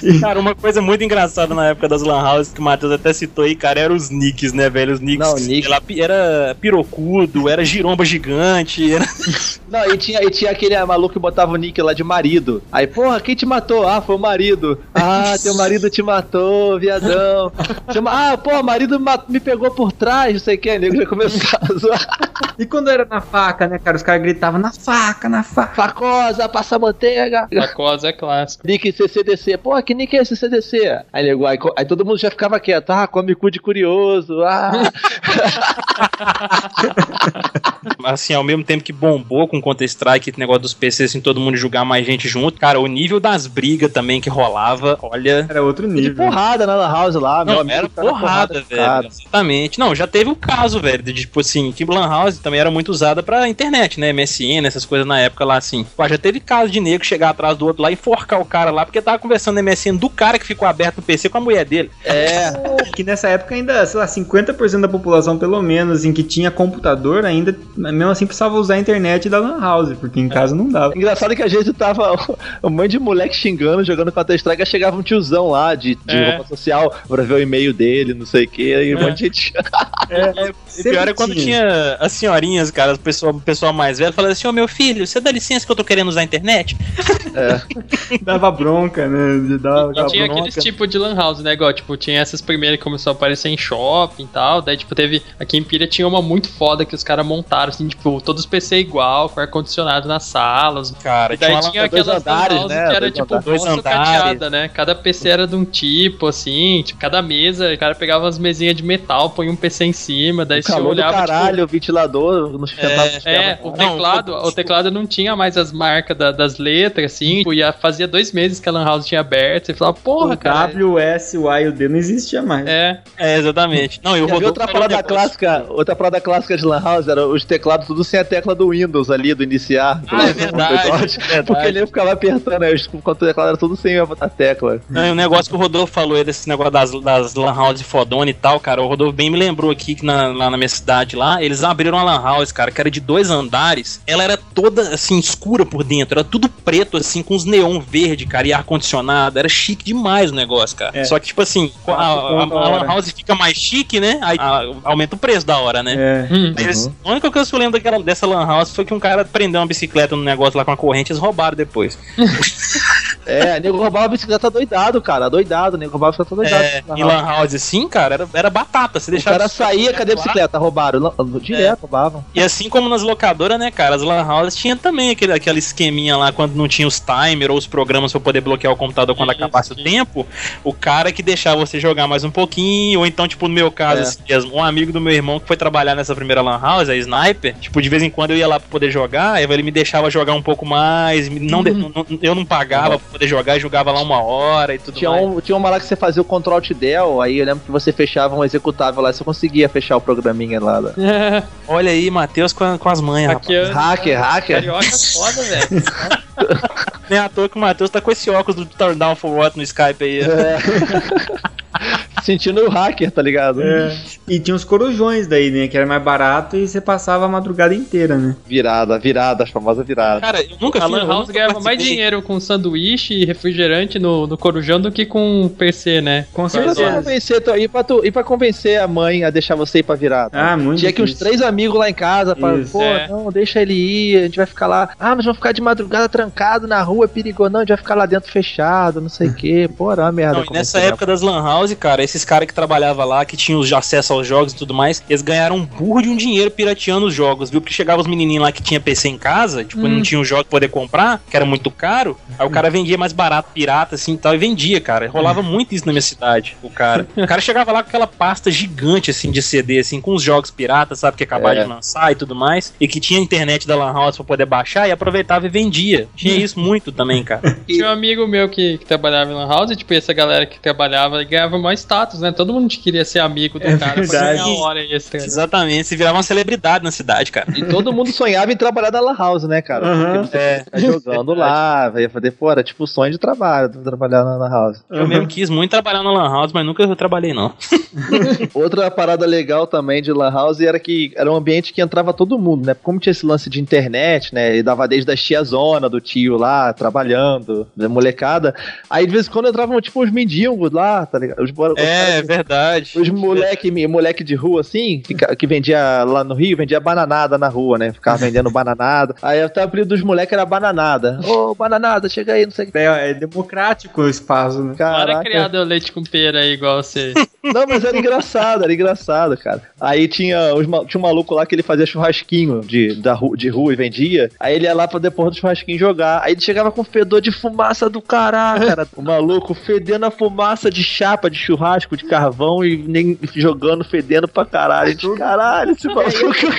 Cara, uma coisa muito engraçada na época das Lan Houses que o Matheus até citou aí, cara, eram os nicks, né, velho? Os nicks. Não, nick. lá, Era pirocudo, era giromba gigante. Era... Não, e tinha, e tinha aquele maluco que botava o nick lá de marido. Aí, porra, quem te matou? Ah, foi o marido. Ah, teu marido te matou, viadão. Chama, ah, porra, o marido ma- me pegou por trás, não sei o que. Nego já começou a zoar. E quando era na faca, né, cara? Os caras gritavam na faca, na faca. Facosa, passa manteiga. A cosa é clássico. Nick CCDC. Porra, que nick é esse CCDC? Aí, nego, aí, aí todo mundo já ficava quieto. Ah, come cu de curioso. Ah. Assim, ao mesmo tempo que bombou com Counter-Strike, esse negócio dos PCs, assim, todo mundo jogar mais gente junto, cara, o nível das brigas também que rolava, olha. Era outro de nível. porrada na Lan House lá, meu Não, amigo. era porrada, o velho. cara. Exatamente. Não, já teve o caso, velho, de tipo assim, que Lan House também era muito usada pra internet, né? MSN, essas coisas na época lá, assim. Pô, já teve caso de nego chegar atrás do outro lá e enforcar o cara lá, porque tava conversando no MSN do cara que ficou aberto no PC com a mulher dele. É, Que nessa época ainda, sei lá, 50% da população, pelo menos, em que tinha computador, ainda, mesmo assim, precisava usar a internet da Lan House, porque em casa não dava. Engraçado que a gente tava um monte de moleque xingando, jogando Counter-Strike, aí chegava um tiozão lá de, de É. roupa social pra ver o e-mail dele, não sei o que, e um É. monte de gente. O pior é quando tinha as senhorinhas, cara, o pessoal, o pessoal mais velho, falando assim, ô meu filho, você dá licença que eu tô querendo usar a internet? Dava bronca, né? E dar tinha aqueles tipos de lan house, né? Igual, tipo, tinha essas primeiras que começou a aparecer em shopping e tal. Daí, tipo, teve. Aqui em Pira tinha uma muito foda que os caras montaram, assim, tipo, todos os PC igual, com ar-condicionado nas salas. Cara, E daí uma tinha dois aquelas lan andares, house né? que era Dois tipo andares. Dois né? Cada PC era de um tipo, assim, tipo, cada mesa, o cara pegava umas mesinhas de metal, põe um PC em cima, daí O você olhava. tipo, caralho, o ventilador não É, ferros. o Não, teclado, o teclado não tinha mais as marcas da- das letras, assim. Tipo, ia, fazia dois meses que a Lan House tinha aberto. Você falava, porra, o cara. W, S, o A e o D não existia mais. É, É, exatamente. Não, e o outra parada clássica, outra parada clássica de Lan House era os teclados tudo sem a tecla do Windows ali, do iniciar. Ah, é verdade, é verdade. Porque ele ficava apertando, aí, enquanto o teclado era tudo sem a a tecla. Não, e o negócio que o Rodolfo falou aí desse negócio das, das lan house fodona e tal, cara, o Rodolfo bem me lembrou aqui que na, lá na minha cidade lá, eles abriram uma lan house, cara, que era de dois andares. Ela era toda, assim, escura por dentro, era tudo preto, assim, com os neon verde, cara, e ar-condicionado. Era chique demais o negócio, cara. É. Só que, tipo assim, a, a- a- a house fica mais chique, né? Aí a- aumenta o preço da hora, né? É. Hum. Eles- a única coisa que eu lembro daquela, dessa lan house foi que um cara prendeu uma bicicleta no negócio lá com a corrente e eles roubaram depois. É, nego roubava a bicicleta doidado, cara, doidado, nego roubava a bicicleta doidado. É, Lan em House. lan house assim, cara, era, era batata. Você O deixava cara saía, cadê a bicicleta? Roubaram. Direto, roubavam. E assim como nas locadoras, né, cara, as lan houses tinha também aquele, aquele esqueminha lá quando não tinha os timer ou os programas pra poder bloquear o computador quando acabasse o tempo, o cara que deixava você jogar mais um pouquinho, ou então, tipo, no meu caso, É. assim mesmo, um amigo do meu irmão que foi trabalhar nessa primeira lan house, a Sniper, tipo, de vez em quando eu ia lá pra poder jogar, ele me deixava jogar um pouco mais, não, de- não- eu não pagava pra poder jogar e jogava lá uma hora e tudo Tinha, mais. um, tinha uma lá que você fazia o Ctrl Alt Del, aí eu lembro que você fechava um executável lá e você conseguia fechar o programinha lá. da- Olha aí, Matheus com, com as manhas, é Hacker, hacker. carioca é foda, velho. Nem à toa que o Matheus tá com esse óculos do Turn Down for What no Skype aí. É. Sentindo o hacker, tá ligado? É. E tinha os corujões daí, né? Que era mais barato e você passava a madrugada inteira, né? Virada, virada, a famosa virada. Cara, eu nunca A fiz Lan House ganhava mais dinheiro com sanduíche e refrigerante no, no Corujão do que com PC, né? Com E pra certeza. convencer, tu- e, pra tu, e pra convencer a mãe a deixar você ir pra virada? Ah, muito Tinha que uns três amigos lá em casa Isso. pô, É. não, deixa ele ir, a gente vai ficar lá. Ah, mas vamos ficar de madrugada trancado na rua, é perigoso. Não, a gente vai ficar lá dentro fechado, não sei o que. Pô, era uma merda. Não, e nessa época das Lan House, cara, esses caras que trabalhavam lá, que tinham acesso aos jogos e tudo mais, eles ganharam um burro de um dinheiro pirateando os jogos, viu? Porque chegavam os menininhos lá que tinha PC em casa, tipo, Hum. não tinha um jogo pra poder comprar, que era muito caro, aí o cara vendia mais barato, pirata, assim e tal, e vendia, cara. Rolava muito isso na minha cidade, o cara. O cara chegava lá com aquela pasta gigante, assim, de CD, assim, com os jogos piratas, sabe, que acabaram É. de lançar e tudo mais, e que tinha internet da Lan House pra poder baixar, e aproveitava e vendia. Tinha isso muito também, cara. Tinha um amigo meu que, que trabalhava em Lan House, e tipo, essa galera que trabalhava ganhava mais status, né? Todo mundo queria ser amigo do É cara pra verdade. ganhar hora extra. Exatamente, se virava uma celebridade na cidade, cara. E todo mundo sonhava em trabalhar na Lan House, né, cara? Aham. Porque você É. jogando lá, ia fazer, era tipo o sonho de trabalho, trabalhar na Lan House. Eu mesmo quis muito trabalhar na Lan House, mas nunca eu trabalhei, não. Outra parada legal também de Lan House era que era um ambiente que entrava todo mundo, né? Como tinha esse lance de internet, né? E dava desde a tia zona do tio lá, trabalhando, da molecada. Aí de vez em quando entravam tipo uns mendigos lá, tá ligado? Os, os É, caras- verdade. Os moleque, moleque de rua, assim, fica- que vendia lá no Rio, vendia bananada na rua, né? Ficava vendendo bananada. Aí até o apelido dos moleques era bananada. Ô, bananada, chega aí, não sei o que. É, é democrático o espaço, né? Não era Caraca. criado leite com pera aí, igual você. Não, mas era engraçado, era engraçado, cara. Aí tinha, os, tinha um maluco lá que ele fazia churrasquinho de, da, ru- de rua e vendia. Aí ele ia lá pra depois do churrasquinho jogar. Aí ele chegava com fedor de fumaça do caralho, cara. O maluco fedendo a fumaça de chapa, de churrasco, de carvão e nem jogando, fedendo pra caralho. Gente, caralho, esse maluco.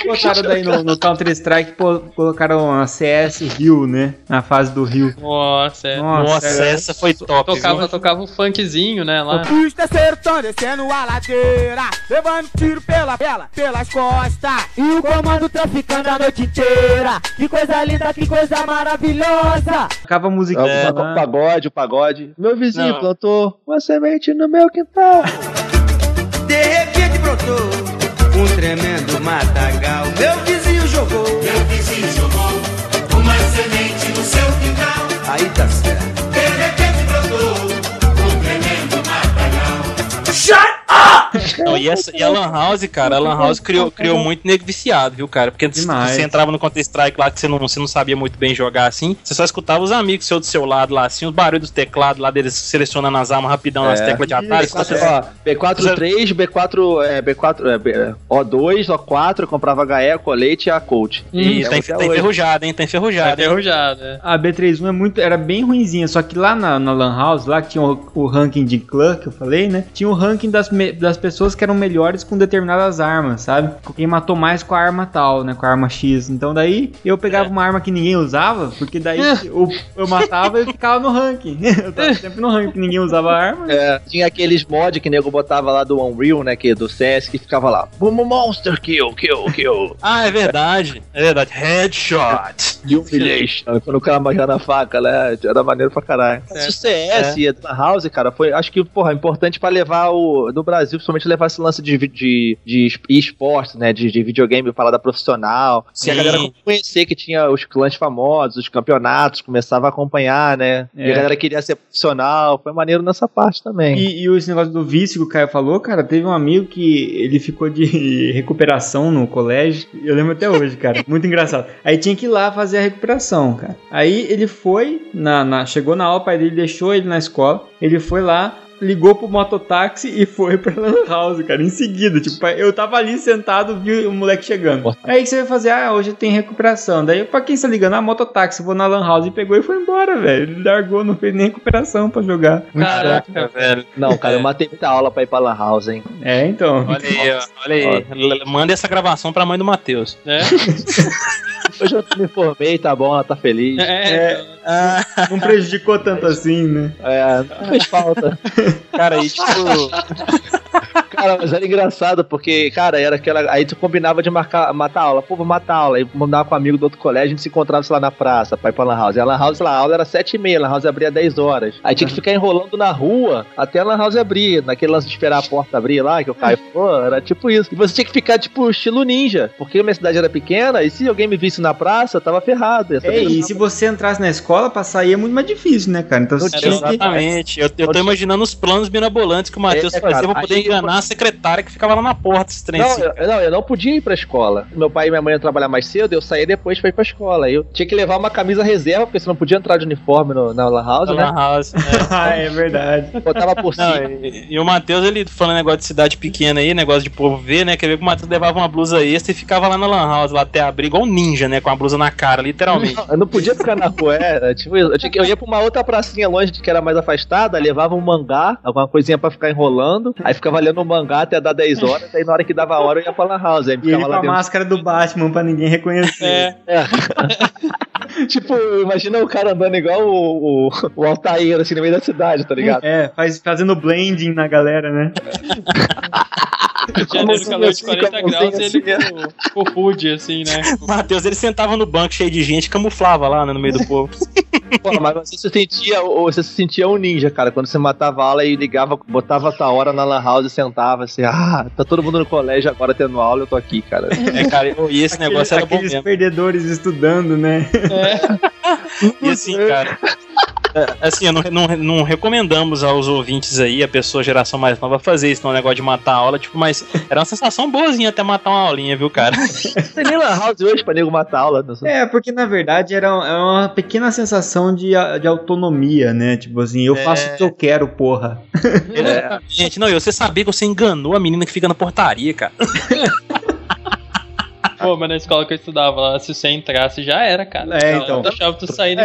Botaram daí no, no Counter-Strike, pô, colocaram a CS Rio, né? Na fase do Rio. Nossa, é. Nossa, é. essa foi top. Tocava, tocava um funkzinho, né? Lá. Os terceiros tão descendo a ladeira, levando tiro pela, pela, pelas costas. E o comando traficando a noite inteira. Que coisa linda, que coisa maravilhosa. Tocava a musiquinha É, o lá. pagode, o pagode. Meu vizinho Não. plantou uma semente no meu quintal. De repente brotou um tremendo matagal. Meu vizinho jogou. Meu vizinho jogou uma semente no seu quintal. Aí tá certo. Não, e, essa, e a Lan House, cara, a Lan House criou, criou muito nego viciado, viu, cara? Porque se Demais. você entrava no Counter-Strike lá que você não, você não sabia muito bem jogar assim, você só escutava os amigos seus do seu lado lá, assim, os barulhos dos teclados lá deles selecionando as armas rapidão nas É. teclas de atalho. Isso, você- Ó, B4-3, B4, é, B4, é, B- O2, O4, eu comprava HE, colete e a Colt. E É, tá, até tá enferrujado, hein? Tá Tá enferrujado, hein? enferrujado, é. A B31 é muito, era bem ruinzinha, só que lá na, na Lan House, lá que tinha o, o ranking de clã que eu falei, né? Tinha o ranking das, das pessoas que eram melhores com determinadas armas, sabe? Quem matou mais com a arma tal, né? Com a arma X. Então daí eu pegava uma arma que ninguém usava, porque daí eu, eu matava e ficava no ranking. Eu tava sempre no ranking, ninguém usava a arma. É, tinha aqueles mods que o nego botava lá do Unreal, né? Que, do CS, que ficava lá. Boom, Monster Kill, kill, kill. Ah, é verdade. É verdade. Headshot. Humiliation. Quando o cara manjava na faca, né? Era maneiro pra caralho. É. O CS e a House, cara, foi, acho que, porra, importante pra levar o. No Brasil, principalmente levar esse lance de, de, de esportes, né? De, de videogame, parada profissional. Sim. E a galera conhecer que tinha os clãs famosos, os campeonatos, começava a acompanhar, né? E É. a galera queria ser profissional. Foi maneiro nessa parte também. E, e esse negócio do vício que o Caio falou, cara, teve um amigo que ele ficou de recuperação no colégio. Eu lembro até hoje, cara. Muito engraçado. Aí tinha que ir lá fazer a recuperação, cara. Aí ele foi, na, na- chegou na aula, o pai dele deixou ele na escola. Ele foi lá. Ligou pro mototáxi e foi pra Lan House, cara, em seguida. Tipo, eu tava ali sentado, vi o moleque chegando. Aí que você vai fazer? Ah, hoje tem recuperação. Daí, pra quem você tá ligando? Ah, mototáxi, vou na Lan House e pegou e foi embora, velho. Ele largou, não fez nem recuperação pra jogar. Fraco. Caraca, velho. Não, cara, eu matei muita aula pra ir pra Lan House, hein? É, então. Olha aí, ó, olha aí. Manda essa gravação pra mã do Matheus. né? Hoje eu me formei, tá bom, ela tá feliz. É, É, não prejudicou tanto assim, né? É, não fez falta. Cara, aí, tipo. Cara, mas era engraçado, porque, cara, era aquela. Aí tu combinava de marcar, matar aula. Pô, vou matar aula. Aí mandava com um amigo do outro colégio, a gente se encontrava, sei lá, na praça, pra ir pra Lan House. E a Lan House, sei lá, a aula era sete e meia, a Lan House abria 10 horas. Aí tinha que ficar enrolando na rua até a Lan House abrir. Naquele lance de esperar a porta abrir lá, que o Caio falou, era tipo isso. E você tinha que ficar, tipo, estilo ninja. Porque a minha cidade era pequena, e se alguém me visse na praça, eu tava ferrado. Saber É, eu e se você entrasse na escola, pra sair é muito mais difícil, né, cara? Então você tinha que. Exatamente. Eu, eu tô imaginando os planos mirabolantes que o Matheus É, fazia cara, pra poder enganar a secretária que ficava lá na porta, esse trem Não, assim. eu, não, eu não podia ir pra escola. Meu pai e minha mãe iam trabalhar mais cedo, eu saía depois pra ir pra escola. Eu tinha que levar uma camisa reserva, porque você não podia entrar de uniforme no- na Lan House, Na né? Lan House, é. ah, é verdade. Botava por Não, cima. e, e o Matheus, ele falando negócio de cidade pequena aí, negócio de povo ver, né? Quer ver que o Matheus levava uma blusa extra e ficava lá na Lan House, lá até abrir, igual um ninja, né? Com a blusa na cara, literalmente. Eu não podia ficar na rua, era tipo. Eu, eu ia pra uma outra pracinha longe que era mais afastada, levava um mangá, alguma coisinha pra ficar enrolando, aí ficava lendo o mangá até dar 10 horas, aí na hora que dava a hora eu ia pra Lan House, aí E ele ficava com lá a dentro. máscara do Batman pra ninguém reconhecer. é. tipo, imagina o cara andando igual o, o, o Altair, assim, no meio da cidade, tá ligado? É, faz, fazendo blending na galera, né? Janeiro, assim, calor de assim, 40 com a graus, mãozinha ele com, com o hoodie, assim, né? Matheus, ele sentava no banco cheio de gente, camuflava lá, né, no meio do povo. Pô, mas você se sentia, ou você se sentia um ninja, cara, quando você matava a aula e ligava, botava a tua hora na Lan House e sentava assim, ah, tá todo mundo no colégio agora tendo aula, eu tô aqui, cara. É, cara, e esse negócio era bom Aqueles mesmo. perdedores estudando, né? E assim, cara. é, Assim, eu não, não, não recomendamos aos ouvintes aí, a pessoa geração mais nova, fazer isso, não, um negócio de matar a aula, tipo, mas era uma sensação boazinha até matar uma aulinha, viu, cara? Tem nem Lan House hoje pra nego matar a aula. Não sei. É, porque na verdade era é uma pequena sensação de, de autonomia, né? Tipo assim, eu faço o que eu quero, porra. Gente, não, e você sabia que você enganou a menina que fica na portaria, cara. Pô, mas na escola que eu estudava lá, se você entrasse, já era, cara. É, Ela então. Deixava tu sair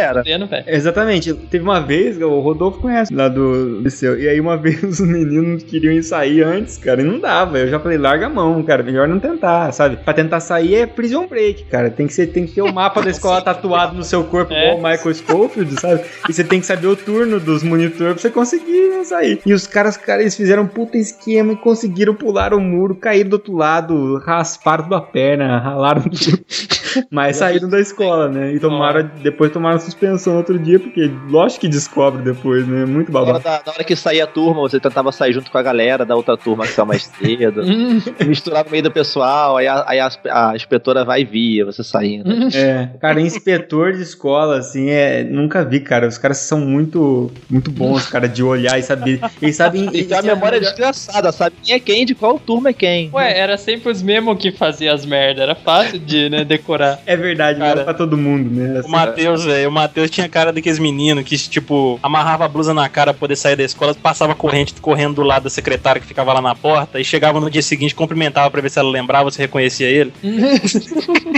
velho. Exatamente. Teve uma vez, o Rodolfo conhece lá do liceu, e aí uma vez os meninos queriam ir sair antes, cara, e não dava. Eu já falei, larga a mão, cara, melhor não tentar, sabe? Pra tentar sair é prison break, cara. Tem que, ser, tem que ter o mapa da escola tatuado no seu corpo, É. igual o Michael Schofield, sabe? E você tem que saber o turno dos monitores pra você conseguir sair. E os caras, cara, eles fizeram um puta esquema e conseguiram pular o muro, cair do outro lado, rasparam tudo a perna, ralaram tudo. Mas saíram da escola, né? E tomaram, depois tomaram suspensão outro dia, porque lógico que descobre depois, né? Muito babado. na hora que saía a turma, você tentava sair junto com a galera da outra turma que saiu mais cedo. misturar no meio do pessoal, aí, a, aí a, a inspetora vai e via, você saindo. É, cara, inspetor de escola, assim, é. Nunca vi, cara. Os caras são muito, muito bons, cara, de olhar e saber. Eles sabem. E eles a memória melhor- desgraçada, sabe quem é quem, de qual turma é quem. Ué, era sempre os mesmos que faziam as merda. Era fácil de né, decorar. É verdade, não Cara, era pra todo mundo, né? O Matheus, velho, o Matheus tinha cara daqueles meninos que, tipo, amarrava a blusa na cara pra poder sair da escola, passava corrente correndo do lado da secretária que ficava lá na porta e chegava no dia seguinte, cumprimentava pra ver se ela lembrava, se reconhecia ele.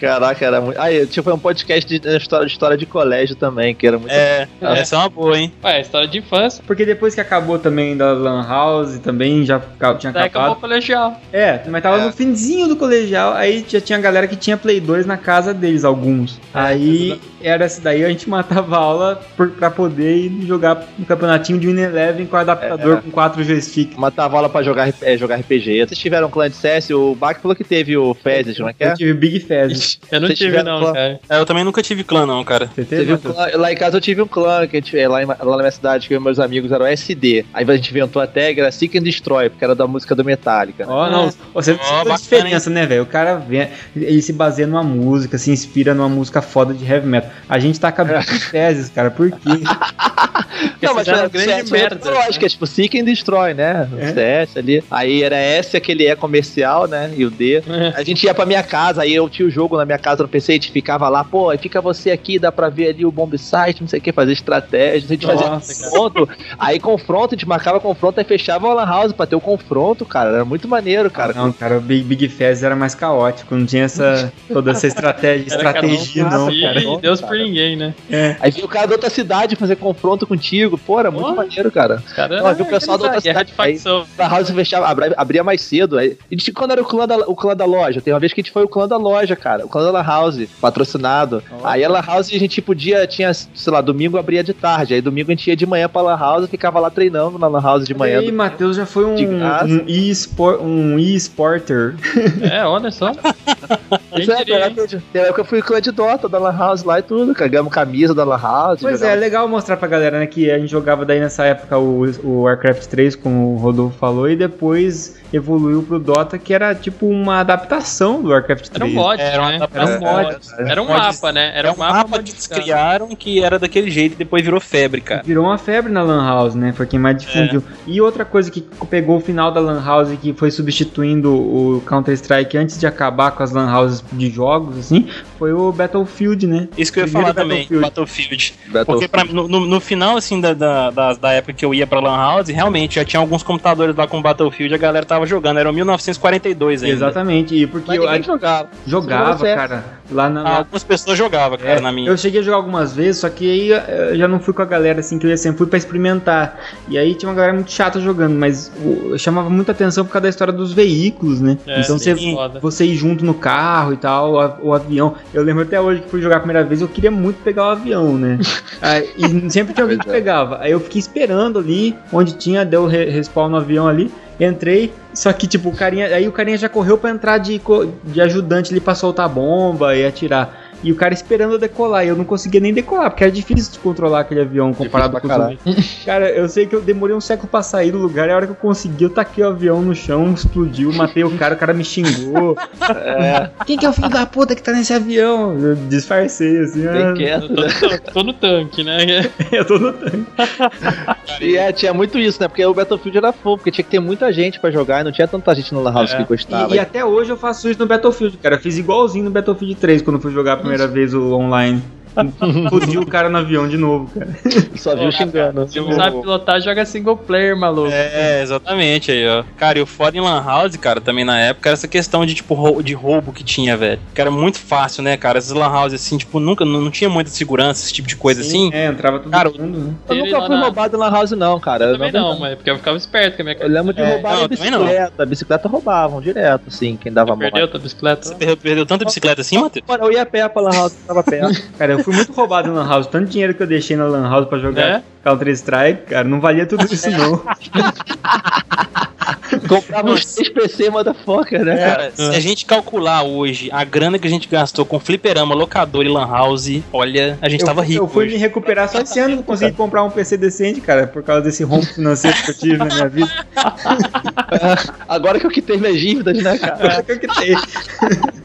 Caraca, era muito. Ah, eu, tipo, é um podcast de, de história, de história de colégio também, que era muito. É, essa é uma boa, hein? Ué, história de infância. Porque depois que acabou também da Lan House, também já tinha Daí acabou o acabado. colegial. É, mas tava no finzinho do colegial, aí já tinha galera que tinha Play 2 na casa deles, alguns. aí era essa daí, a gente matava a aula por, pra poder ir jogar no campeonatinho de Wineleven com adaptador É. com quatro joysticks. Matava aula pra jogar, é, jogar RPG. Vocês tiveram um clã de CS? O Bach falou que teve o Fezes, não é que é? Eu tive Big Fez. Eu não Vocês tive, não, clã? cara. É, eu também nunca tive clã, não, cara. Você Teve um clã- lá em casa eu tive um clã, que a gente, é, lá, em- lá na minha cidade, que eu e meus amigos eram SD. Aí a gente inventou a tag, era Seek and Destroy, porque era da música do Metallica. né? Ó, não, você não a bacana, diferença, né, velho? O cara vem, ele se baseia numa música, se inspira numa música foda de heavy metal. A gente tá com Big Fezes, cara, por quê? Não, mas era grande CS merda, outra lógica, é tipo Seek and Destroy, né? O CS ali. Aí era S, aquele E comercial, né? E o D. A gente ia pra minha casa, aí eu tinha o jogo na minha casa no PC, a gente ficava lá, pô, aí fica você aqui, dá pra ver ali o bomb site, não sei o que, fazer estratégia, a gente Nossa, fazia confronto, aí confronto, a gente marcava confronto, aí fechava a lan house pra ter o confronto, cara, era muito maneiro, cara. Não, cara, o Big, Big Fez era mais caótico, não tinha essa, toda essa estratégia, um estratégia por não, cara. e Deus por ninguém, né? Aí vinha o cara da outra cidade fazer confronto contigo, pô, era muito Pô. maneiro, cara. Não, viu o pessoal da outra guerra de cidade aí. A house fechava, abria mais cedo. Aí, e de- quando era o clã, da, o clã da loja? Tem uma vez que a gente foi o clã da loja, cara. O clã da La House, patrocinado. Aí a La House a gente podia, tinha, sei lá, domingo abria de tarde. Aí domingo a gente ia de manhã pra La House e ficava lá treinando na La House de E manhã. aí, Matheus já foi um, um um e-sporter. É, olha só. Quem é, diria, época época que eu fui clã de Dota da La House lá e tudo. Cagamos camisa da La House. Pois é, é jogava- legal mostrar pra galera, né, que a gente jogava daí nessa época o, o Warcraft 3, como o Rodolfo falou, e depois evoluiu pro Dota, que era tipo uma adaptação do Warcraft 3. Era um mod, Era né? Era um mod. Era um mapa, né? Era é um mapa que eles criaram que era daquele jeito e depois virou febre, cara. Virou uma febre na Lan House, né? Foi quem mais difundiu. E outra coisa que pegou o final da Lan House e que foi substituindo o Counter-Strike antes de acabar com as Lan Houses de jogos, assim, foi o Battlefield, né? Isso que eu ia falar também, Battlefield. Battlefield. Battlefield. Porque pra- no, no- final, assim, da, da, da, época que eu ia pra Lan House, realmente já tinha alguns computadores lá com Battlefield, a galera tava jogando. Era o 1942 ainda. Exatamente, e porque Mas eu ninguém jogava. jogava, cara, lá na. Ah, na- algumas pessoas jogavam, cara, É, na minha. Eu cheguei a jogar algumas vezes, só que aí eh, eu já não fui com a galera assim que eu ia sempre fui pra experimentar. E aí tinha uma galera muito chata jogando, mas o- chamava muita atenção por causa da história dos veículos, né? É, então você, foda. você ir junto no carro e tal, o, o avião. Eu lembro até hoje que fui jogar a primeira vez, eu queria muito pegar o avião, né? Aí, e sempre tinha alguém que é. pegava. Aí eu fiquei esperando ali, onde tinha, deu o re- respawn no avião ali. Entrei, só que tipo, o carinha. Aí o carinha já correu pra entrar de, de ajudante ali pra soltar bomba e atirar. E o cara esperando eu decolar. E eu não conseguia nem decolar, porque era difícil de controlar aquele avião comparado com os outros. Cara, eu sei que eu demorei um século pra sair do lugar. E a hora que eu consegui, eu taquei o avião no chão, explodiu, matei o cara, o cara me xingou. É, Quem que é o filho da puta que tá nesse avião? Eu disfarcei assim. bem ah, quieto, Eu tô, tô no tanque, né? eu tô no tanque. E é, tinha muito isso, né? Porque o Battlefield era fogo, porque tinha que ter muita gente pra jogar e não tinha tanta gente no La House É. que gostava. E, e até hoje eu faço isso no Battlefield, cara. Eu fiz igualzinho no Battlefield 3 quando fui jogar primeira vez o online. Fudi o cara no avião de novo, cara. Só viu xingando. Se não sabe pilotar, joga single player, maluco. É, exatamente aí, ó. Cara, e o foda em Lan House, cara, também na época, era essa questão de, tipo, rou- de roubo que tinha, velho. Que era muito fácil, né, cara? Essas Lan House, assim, tipo, nunca, não, não tinha muita segurança, esse tipo de coisa assim. É, entrava todo Cara, mundo, né? Eu nunca fui na- roubado na House, não, cara. Eu Eu também não- não, mas porque eu ficava esperto com a minha Eu lembro de É, roubar não, a também não. bicicleta. A bicicleta roubavam direto, assim, quem dava Você mão. perdeu tua bicicleta? Você perdeu, perdeu tanta bicicleta assim, Matheus? Mano, eu ia a pé pra Lan House, tava perto. Cara, eu fui muito roubado na Lan House. Tanto dinheiro que eu deixei na Lan House pra jogar É? Counter-Strike, cara, não valia tudo isso não. Comprava uns 3 PC, motherfucker, né? Cara, se a gente calcular hoje a grana que a gente gastou com fliperama, locador e lan house, olha, a gente Eu, tava rico eu fui hoje. me recuperar só esse ano que eu consegui comprar um PC decente, cara, por causa desse rombo financeiro que eu tive na minha vida. Agora que eu quitei minhas dívidas, né, cara? Agora que eu quitei.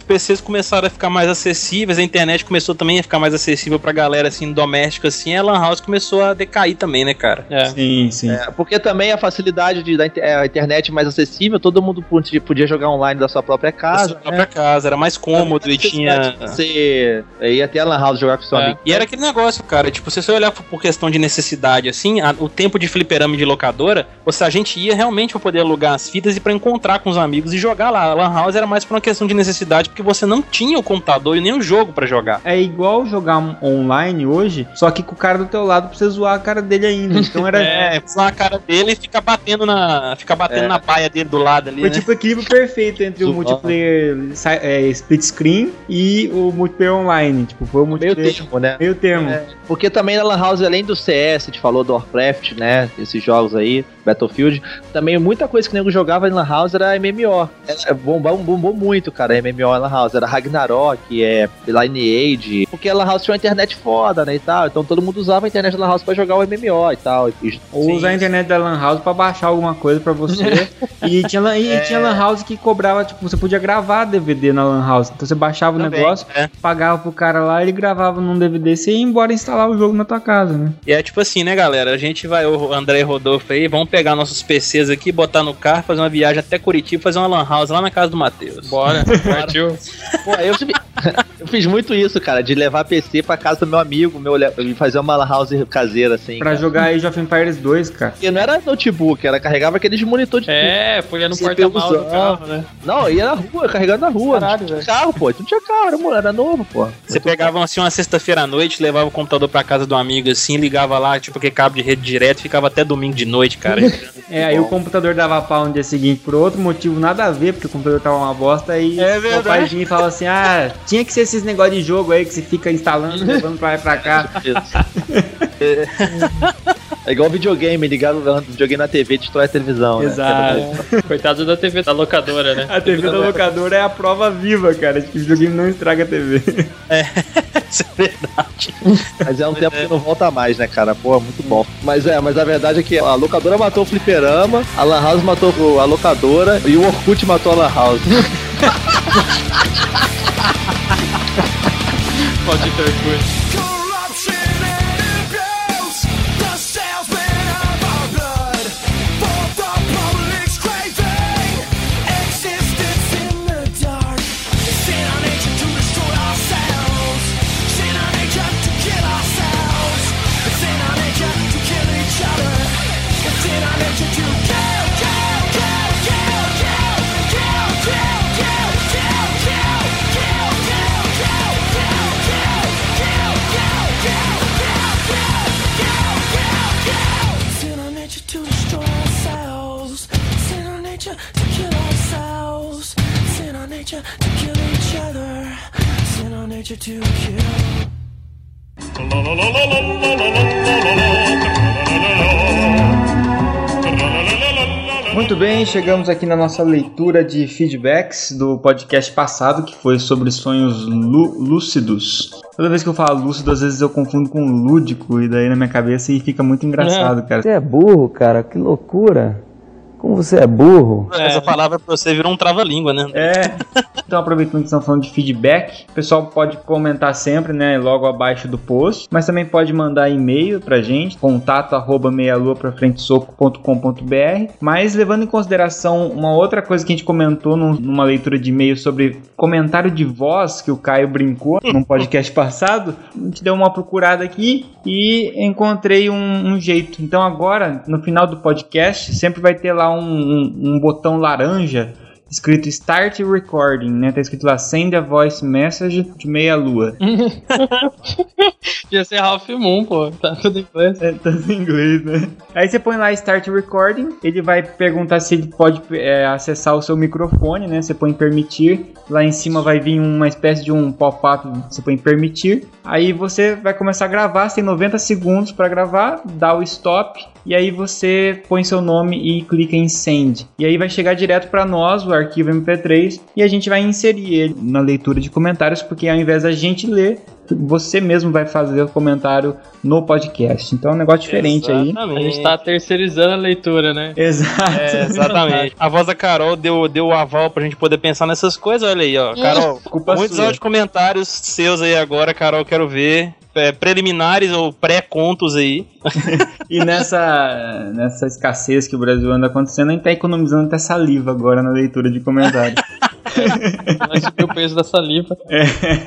PCs começaram a ficar mais acessíveis, a internet começou também a ficar mais acessível pra galera, assim, doméstica, assim, a Lan House começou a decair também, né, cara? É. Sim, sim. É, porque também a facilidade de, da é, a internet mais acessível, todo mundo podia, jogar online da sua própria Da casa. sua própria casa, era mais cômodo e tinha. Você ia até a Lan House jogar com seu É. amigo. E era aquele negócio, cara, tipo, se você olhar por questão de necessidade, assim, a- o tempo de fliperama e de locadora, você, a gente ia realmente pra poder alugar as fitas e pra encontrar com os amigos e jogar lá. A Lan House era mais por uma questão de necessidade, porque você não tinha o computador e nem o jogo pra jogar. É igual jogar online hoje, só que com o cara do teu lado pra você zoar a cara dele ainda. Então era. É, usar a cara dele e ficar batendo na. Ficar batendo É. na baia dele do lado ali, Foi né? tipo o equilíbrio perfeito entre o multiplayer é, split screen e o multiplayer online. Tipo, foi o Meio multiplayer termo, né? meio termo. É, porque também na Lan House, além do CS, a gente falou do Warcraft, né? Esses jogos aí, Battlefield, também muita coisa que o nego jogava em Lan House era MMO. Era, bombou, bombou muito, cara, MMO em Lan House. Era Ragnarok, é, Lineage. Porque a Lan House tinha uma internet foda, né? E tal. Então todo mundo usava a internet da Lan House pra jogar o MMO e tal. E- Ou Sim. usar a internet da Lan House pra baixar alguma coisa pra você. e tinha, lan- e tinha Lan House que cobrava, tipo, você podia gravar DVD na Lan House. Então você baixava o Também, negócio, é. pagava pro cara lá, ele gravava num DVD, você ia embora instalar o jogo na tua casa, né? E é tipo assim, né, galera? A gente vai, o André e Rodolfo aí, vamos pegar nossos PCs aqui, botar no carro, fazer uma viagem até Curitiba, fazer uma lan house lá na casa do Matheus. Bora, partiu. Pô, eu, eu fiz muito isso, cara, de levar PC pra casa do meu amigo, meu, e fazer uma Lan House caseira, assim. Pra cara. jogar Age of Empires 2, cara. E não era notebook, era carregava aqueles monitor de É, põe no porta-malas do carro, né? Não, ia na rua, carregando na rua. Caralho, não tinha velho. carro, pô. Tu não tinha carro, era, mo- era novo, pô. Você pegava assim uma sexta-feira à noite, levava o computador pra casa do amigo assim, ligava lá, tipo que cabo de rede direto, ficava até domingo de noite, cara. É, aí o computador dava pau no dia seguinte por outro motivo, nada a ver, porque o computador tava uma bosta e É o verdade. pai vinha e falava assim: ah, tinha que ser esses negócios de jogo aí que você fica instalando, levando pra lá e pra cá. É igual videogame, ligado videogame na TV, destrói a televisão. né? Exato. Coitado da TV da locadora, né? A TV da locadora é a prova viva, cara, de que o videogame não estraga a TV. Isso é verdade. Mas é um tempo que não volta mais, né, cara? Pô, muito bom. Mas é, mas a verdade é que a locadora matou o fliperama, a Lan House matou a locadora e o Orkut matou a Lan House. Maldito Orkut. To kill. Muito bem, chegamos aqui na nossa leitura de feedbacks do podcast passado, que foi sobre sonhos lú- lúcidos. Toda vez que eu falo lúcido, às vezes eu confundo com lúdico, e daí na minha cabeça e fica muito engraçado, cara. Você é burro, cara, que loucura. Como você é burro. Essa palavra pra você virou um trava-língua, né? É. Então, aproveitando que estamos falando de feedback, o pessoal pode comentar sempre, né, logo abaixo do post, mas também pode mandar e-mail pra gente, contato arroba meialua pra frente soco.com.br. Mas levando em consideração uma outra coisa que a gente comentou num- numa leitura de e-mail sobre comentário de voz que o Caio brincou num podcast passado, a gente deu uma procurada aqui e encontrei um, um jeito. Então agora, no final do podcast, sempre vai ter lá um, um- um botão laranja escrito Start Recording, né? Tá escrito lá Send a Voice Message de meia lua. Ia ser Ralph Moon, pô. Tá tudo em inglês. É, tá em inglês, né? Aí você põe lá Start Recording, ele vai perguntar se ele pode é, acessar o seu microfone, né? Você põe permitir, lá em cima vai vir uma espécie de um pop-up, você põe permitir. Aí você vai começar a gravar, você tem 90 segundos para gravar, dá o stop e aí você põe seu nome e clica em send. E aí vai chegar direto para nós o arquivo MP3 e a gente vai inserir ele na leitura de comentários, porque ao invés da gente ler, você mesmo vai fazer o comentário no podcast. Então é um negócio diferente exatamente. aí. A gente tá terceirizando a leitura, né? Exato. É, exatamente. a voz da Carol deu, deu o aval pra gente poder pensar nessas coisas. Olha aí, ó. Carol, Culpa muitos sua. comentários seus aí agora, Carol, quero ver. É, preliminares ou pré-contos aí. E nessa, nessa escassez que o Brasil anda acontecendo, a gente tá economizando até saliva agora na leitura de comentários. Subir o peso da saliva.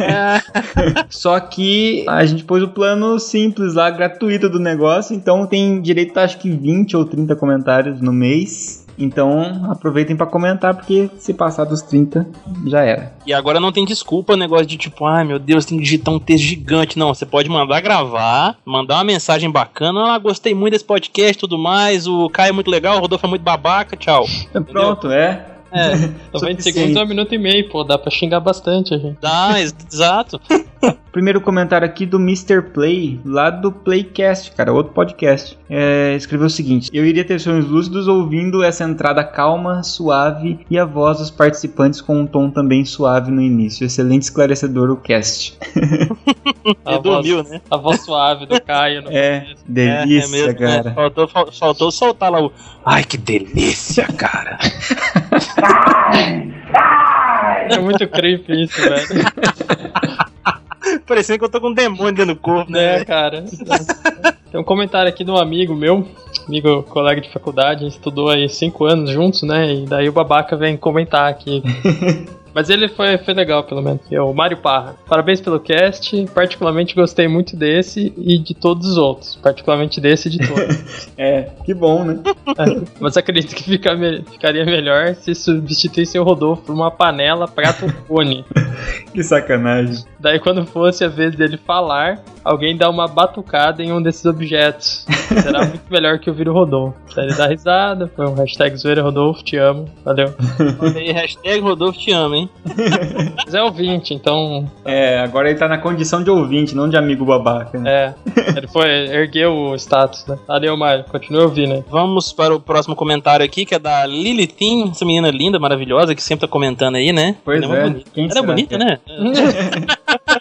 Só que a gente pôs o plano simples lá, gratuito do negócio, então tem direito a acho que 20 ou 30 comentários no mês. Então aproveitem pra comentar, porque se passar dos 30, já era. E agora não tem desculpa o negócio de tipo, ai meu Deus, tem que digitar um texto gigante. Não, você pode mandar gravar, mandar uma mensagem bacana. Ah, gostei muito desse podcast e tudo mais. O Caio é muito legal, o Rodolfo é muito babaca, tchau. Pronto, é. É, então 20 Suficiente. segundos é um minuto e meio, pô, dá pra xingar bastante a gente. Dá, ex- exato. Primeiro comentário aqui do Mr. Play, lá do Playcast, cara, outro podcast. É, escreveu o seguinte: Eu iria ter sonhos lúcidos ouvindo essa entrada calma, suave e a voz dos participantes com um tom também suave no início. Excelente esclarecedor o cast. A dormiu, né? a voz suave do Caio. No É, começo. delícia, mesmo, né? cara. Faltou, fal- faltou soltar lá o. Ai, que delícia, cara. É muito creepy isso, velho. Parecendo que eu tô com um demônio dentro do corpo, né? né, cara? Tem um comentário aqui de um amigo meu, amigo colega de faculdade, a gente estudou aí cinco anos juntos, né? E daí o babaca vem comentar aqui. Mas ele foi, foi legal, pelo menos. É o Mário Parra. Parabéns pelo cast. Particularmente gostei muito desse e de todos os outros. Particularmente desse e de todos. É, que bom, né? Mas acredito que fica me- ficaria melhor se substituísse o Rodolfo por uma panela prato fone. Que sacanagem. Daí quando fosse a vez dele falar, alguém dá uma batucada em um desses objetos. Será muito melhor que ouvir o Rodolfo. Daí ele dá risada, foi um hashtag zoeira Rodolfo, te amo, valeu. Aí, hashtag Rodolfo te ama, hein? Mas é ouvinte, então É, agora ele tá na condição de ouvinte, não de amigo babaca. Né? é. Ele foi, ergueu o status, né? Valeu, Mário, continua ouvindo aí. Vamos para o próximo comentário aqui, que é da Lilithin, essa menina linda, maravilhosa, que sempre tá comentando aí, né? Pois Ela é. bonita. Quem Ela é bonita, que é? né?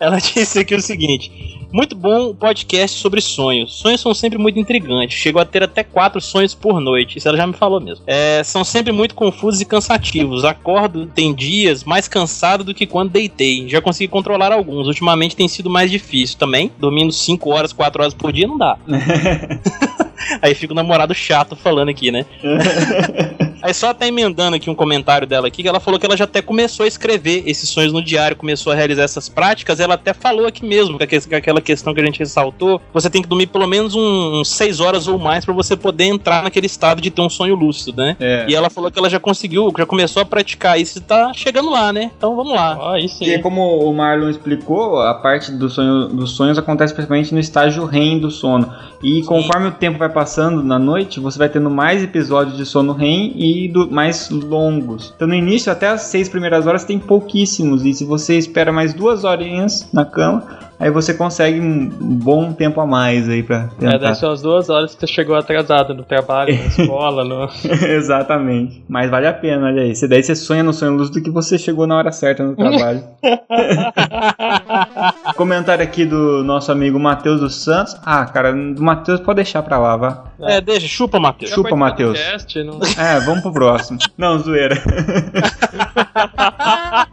Ela disse aqui o seguinte: Muito bom o podcast sobre sonhos. Sonhos são sempre muito intrigantes. Chegou a ter até quatro sonhos por noite. Isso ela já me falou mesmo. É, são sempre muito confusos e cansativos. Acordo, tem dias mais cansado do que quando deitei. Já consegui controlar alguns. Ultimamente tem sido mais difícil também. Dormindo 5 horas, 4 horas por dia não dá. Aí fica o namorado chato falando aqui, né? Aí só até emendando aqui um comentário dela aqui, que ela falou que ela já até começou a escrever esses sonhos no diário, começou a realizar essas práticas, ela até falou aqui mesmo, que que aquela questão que a gente ressaltou, você tem que dormir pelo menos uns 6 horas ou mais pra você poder entrar naquele estado de ter um sonho lúcido, né? É. E ela falou que ela já conseguiu, já começou a praticar isso e tá chegando lá, né? Então vamos lá. Ó, aí sim. como o Marlon explicou, a parte do sonho, dos sonhos acontece principalmente no estágio REM do sono. E conforme o tempo vai passando na noite, você vai tendo mais episódios de sono REM e do- mais longos. Então no início, até as seis primeiras horas, tem pouquíssimos. E se você espera mais duas horinhas na cama, aí você consegue um bom tempo a mais aí pra É, tentar. são as duas horas que você chegou atrasado no trabalho, na escola, no... Exatamente. Mas vale a pena, olha aí. Daí você sonha no sonho lúcido que você chegou na hora certa no trabalho. Comentário aqui do nosso amigo Matheus dos Santos. Ah, cara, do Matheus pode deixar pra lá, vá. É, deixa, chupa, Matheus. Chupa, Matheus. não- É, vamos pro próximo. Não, zoeira.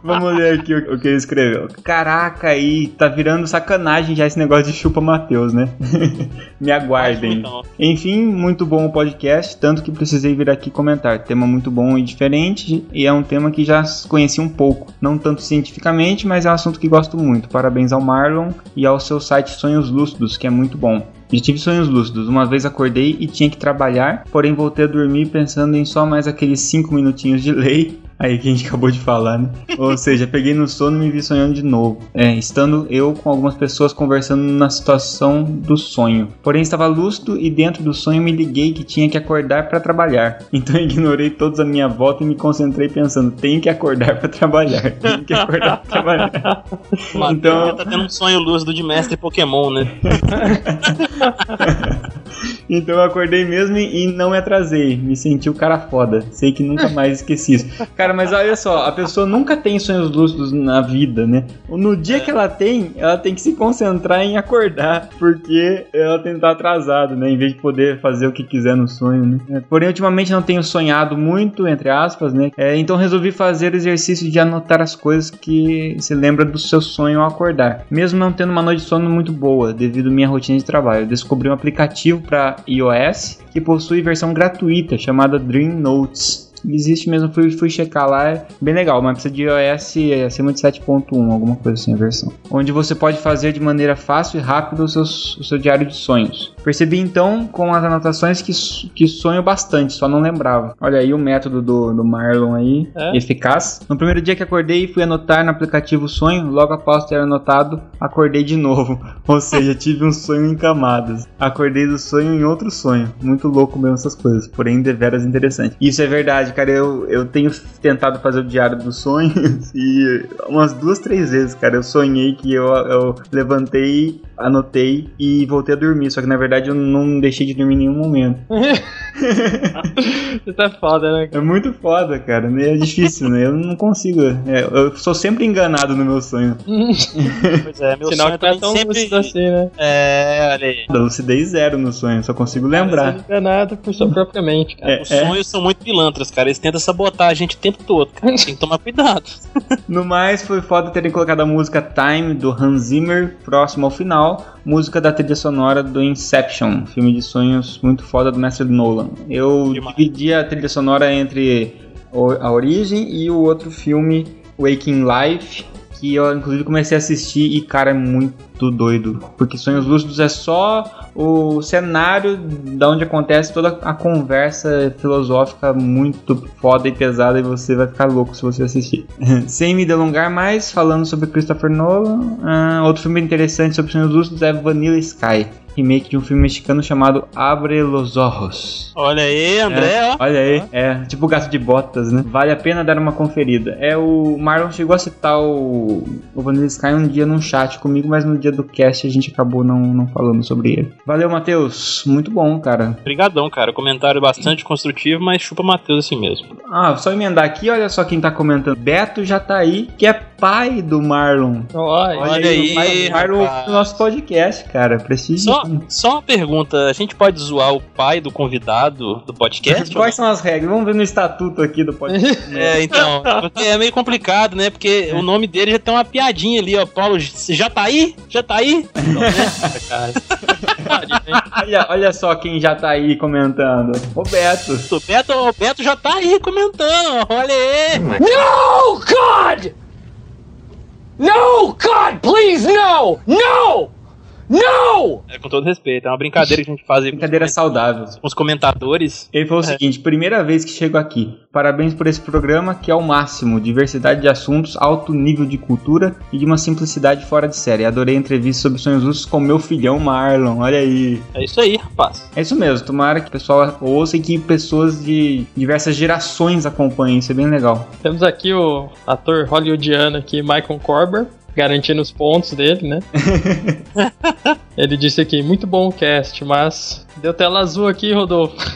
vamos ler aqui o, o que ele escreveu. Caraca, aí tá virando sacanagem já esse negócio de chupa Matheus, né? Me aguardem. Enfim, muito bom o podcast, tanto que precisei vir aqui comentar. Tema muito bom e diferente, e é um tema que já conheci um pouco. Não tanto cientificamente, mas é um assunto que gosto muito. Parabéns ao Marlon e ao seu site Sonhos Lúcidos, que é muito bom. Já tive sonhos lúcidos. Uma vez acordei e tinha que trabalhar, porém voltei a dormir pensando em só mais aqueles 5 minutinhos de lei. Aí que a gente acabou de falar, né? Ou seja, peguei no sono e me vi sonhando de novo. É, estando eu com algumas pessoas conversando na situação do sonho. Porém, estava lúcido e dentro do sonho me liguei que tinha que acordar para trabalhar. Então ignorei todos à minha volta e me concentrei pensando: tenho que acordar para trabalhar. Tenho que acordar para trabalhar. Então- tá tendo um sonho lúcido de mestre Pokémon, né? Então eu acordei mesmo e não me atrasei. Me senti o cara foda. Sei que nunca mais esqueci isso. Cara, mas olha só, a pessoa nunca tem sonhos lúcidos na vida, né? No dia que ela tem, ela tem que se concentrar em acordar, porque ela tem que estar atrasada, né? Em vez de poder fazer o que quiser no sonho, né? É, Porém, ultimamente não tenho sonhado muito, entre aspas, né? É, então resolvi fazer o exercício de anotar as coisas que se lembra do seu sonho ao acordar. Mesmo não tendo uma noite de sono muito boa, devido à minha rotina de trabalho. Descobri um aplicativo para iOS que possui versão gratuita chamada Dream Notes. Existe mesmo, fui, fui checar lá, é bem legal, mas precisa de iOS acima de 7.1, alguma coisa assim a versão. Onde você pode fazer de maneira fácil e rápida o o seu diário de sonhos. Percebi então com as anotações que, que sonho bastante, só não lembrava. Olha aí o método do, do Marlon aí, É? eficaz. No primeiro dia que acordei, fui anotar no aplicativo o sonho, logo após ter anotado, acordei de novo. Ou seja, tive um sonho em camadas. Acordei do sonho em outro sonho. Muito louco mesmo essas coisas, porém deveras interessante. Isso é verdade, cara. Eu, eu tenho tentado fazer o diário dos sonhos e umas duas, três vezes, cara. Eu sonhei que eu, eu levantei, anotei e voltei a dormir. Só que na verdade eu não deixei de dormir em nenhum momento. Isso é foda, né? É muito foda, cara. É difícil, né? Eu não consigo. é, eu sou sempre enganado no meu sonho. Pois é, meu Sinal sonho é também tão sempre. lúcido assim, né? É, olha aí. Da lucidez zero no sonho, só consigo lembrar. Não é por sua própria mente, cara. É, Os é. sonhos são muito pilantras, cara. Eles tentam sabotar a gente o tempo todo, cara. Tem que tomar cuidado. No mais, foi foda terem colocado a música Time do Hans Zimmer próximo ao final, música da trilha sonora do Inception, filme de sonhos muito foda do mestre Nolan. Eu Demais. dividi a trilha sonora entre a origem e o outro filme Waking Life, que eu inclusive comecei a assistir e cara é muito doido, porque Sonhos Lúcidos é só o cenário da onde acontece toda a conversa filosófica muito foda e pesada e você vai ficar louco se você assistir. Sem me delongar mais, falando sobre Christopher Nolan, ah, outro filme interessante sobre Sonhos Lúcidos é Vanilla Sky, remake de um filme mexicano chamado Abre los Ojos. Olha aí, André, ó. Olha aí, é tipo gato de botas, né? Vale a pena dar uma conferida. É o Marlon chegou a citar o, o Vanilla Sky um dia num chat comigo, mas no dia do cast a gente acabou não, não falando sobre ele. Valeu, Matheus. Muito bom, cara. Obrigadão, cara. Comentário bastante construtivo, mas chupa Matheus assim mesmo. Ah, só emendar aqui, olha só quem tá comentando. Beto já tá aí, que é pai do Marlon. Olha, Olha aí, o pai do Marlon rapaz. no nosso podcast, cara. Prestígio. Só, só uma pergunta: a gente pode zoar o pai do convidado do podcast? Quais são as regras? Vamos ver no estatuto aqui do podcast. É, então, é meio complicado, né? Porque o nome dele já tem uma piadinha ali, ó. Paulo, você já tá aí? Já tá aí? Né? olha, olha só quem já tá aí comentando. O Beto. O Beto, o Beto já tá aí comentando, olha aí. No, God! No, God, please, no! No! No! É, com todo respeito, é uma brincadeira que a gente faz aí com os Brincadeira saudável. com os comentadores. Ele falou o É. seguinte: primeira vez que chego aqui. Parabéns por esse programa que é o máximo. Diversidade de assuntos, alto nível de cultura e de uma simplicidade fora de série. Adorei a entrevista sobre sonhos lúcidos com meu filhão Marlon. Olha aí. É isso aí, rapaz. É isso mesmo. Tomara que o pessoal ouça e que pessoas de diversas gerações acompanhem. Isso é bem legal. Temos aqui o ator hollywoodiano aqui, Michael Corber, garantindo os pontos dele, né? Ele disse aqui, muito bom o cast, mas deu tela azul aqui, Rodolfo.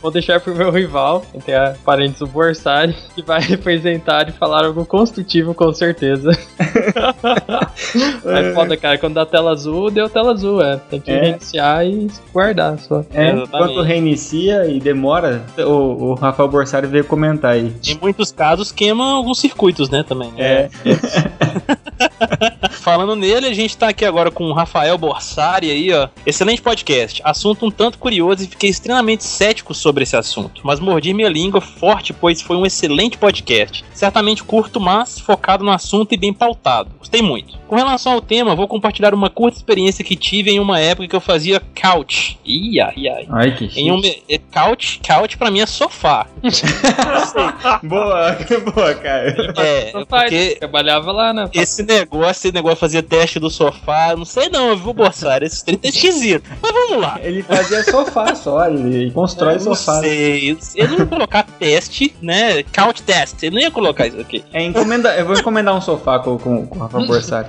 Vou deixar pro meu rival, entre a parentes do Borsari, que vai representar e falar algo construtivo com certeza. Mas foda, cara, quando dá tela azul, deu tela azul, é. Tem que É. reiniciar e guardar só. É, Exatamente. enquanto reinicia e demora, o, o Rafael Borsari veio comentar aí. Em muitos casos queima alguns circuitos, né, também. né? É, Falando nele, a gente tá aqui agora com o Rafael Borsari aí, ó. Excelente podcast. Assunto um tanto curioso e fiquei extremamente cético sobre esse assunto. Mas mordi minha língua forte, pois foi um excelente podcast. Certamente curto, mas focado no assunto e bem pautado. Gostei muito. Com relação ao tema, vou compartilhar uma curta experiência que tive em uma época que eu fazia couch. Ih, ai, ai. Ai, que Em um, é, couch, couch pra mim é sofá. Boa, boa, cara. É, faz, porque Trabalhava lá, né? esse negócio, esse negócio de fazer teste do sofá, não sei não, viu, Borsari? Esse trem tá esquisito. Mas vamos lá. Ele fazia sofá só, ele constrói Eu não sofá. sei. Eu não ia colocar teste, né? Couch test. Eu não ia colocar isso aqui. É, encomenda, eu vou encomendar um sofá com, com, com o Rafael Borsari.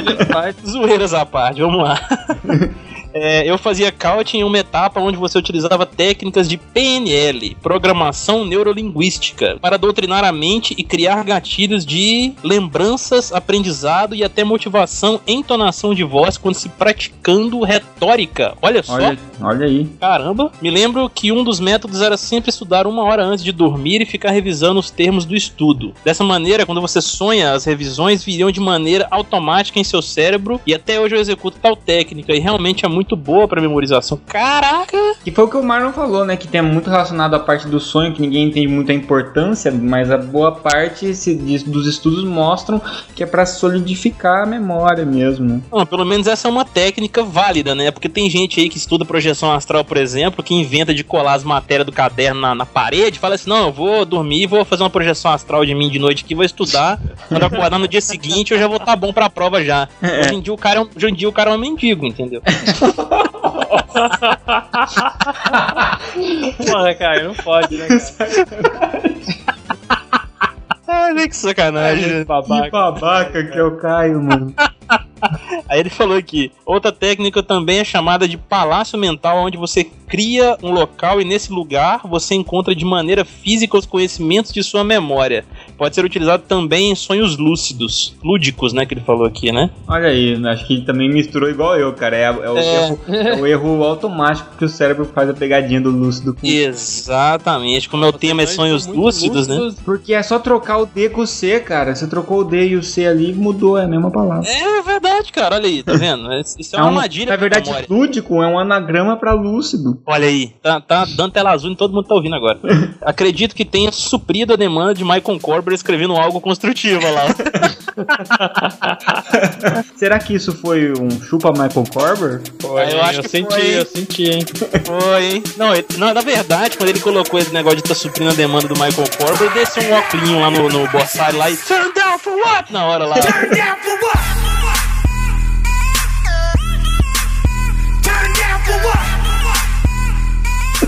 Zoeiras à parte, vamos lá. É, eu fazia couch em uma etapa onde você utilizava técnicas de PNL, Programação Neurolinguística, para doutrinar a mente e criar gatilhos de lembranças, aprendizado e até motivação, entonação de voz quando se praticando retórica. Olha só. Olha, olha aí. Caramba, me lembro que um dos métodos era sempre estudar uma hora antes de dormir e ficar revisando os termos do estudo. Dessa maneira, quando você sonha, as revisões viriam de maneira automática em seu cérebro e até hoje eu executo tal técnica e realmente é muito boa para memorização. Caraca! Que foi o que o Marlon falou, né? Que tem muito relacionado à parte do sonho, que ninguém entende muita importância, mas a boa parte se, dos estudos mostram que é pra solidificar a memória mesmo, né? Bom, pelo menos essa é uma técnica válida, né? Porque tem gente aí que estuda projeção astral, por exemplo, que inventa de colar as matérias do caderno na, na parede, fala assim: não, eu vou dormir, vou fazer uma projeção astral de mim de noite aqui, vou estudar. Quando eu acordar no dia seguinte, eu já vou estar bom pra prova já. Hoje em dia o cara é um, hoje em dia o cara é um mendigo, entendeu? Porra, cara, não pode, né, cara? Ah, que sacanagem. Que babaca que é o Caio, mano. Aí ele falou aqui: outra técnica também é chamada de palácio mental, onde você cria um local e nesse lugar você encontra de maneira física os conhecimentos de sua memória. Pode ser utilizado também em sonhos lúcidos, lúdicos, né? Que ele falou aqui, né? Olha aí, acho que ele também misturou igual eu, cara. É, é o, É. Erro, é o erro automático que o cérebro faz a pegadinha do lúcido com Exatamente. Como é o tema é sonhos lúcidos, né? Porque é só trocar o D com o C, cara. Você trocou o D e o C ali mudou, é a mesma palavra. É verdade, cara. Olha aí, tá vendo? Isso é É uma um- armadilha. Na verdade, memória. lúdico é um anagrama pra lúcido. Olha aí, tá, tá dando tela azul e todo mundo tá ouvindo agora. Acredito que tenha suprido a demanda de Michael Corber escrevendo algo construtivo lá. Será que isso foi um chupa Michael Corber? Foi, eu acho eu que senti, foi, eu senti, hein? Foi, hein? Não, ele- não, na verdade, quando ele colocou esse negócio de tá suprindo a demanda do Michael Corber, ele desceu um óculos lá no, no Borsari lá e turn down for what? Na hora lá. Turn down for what?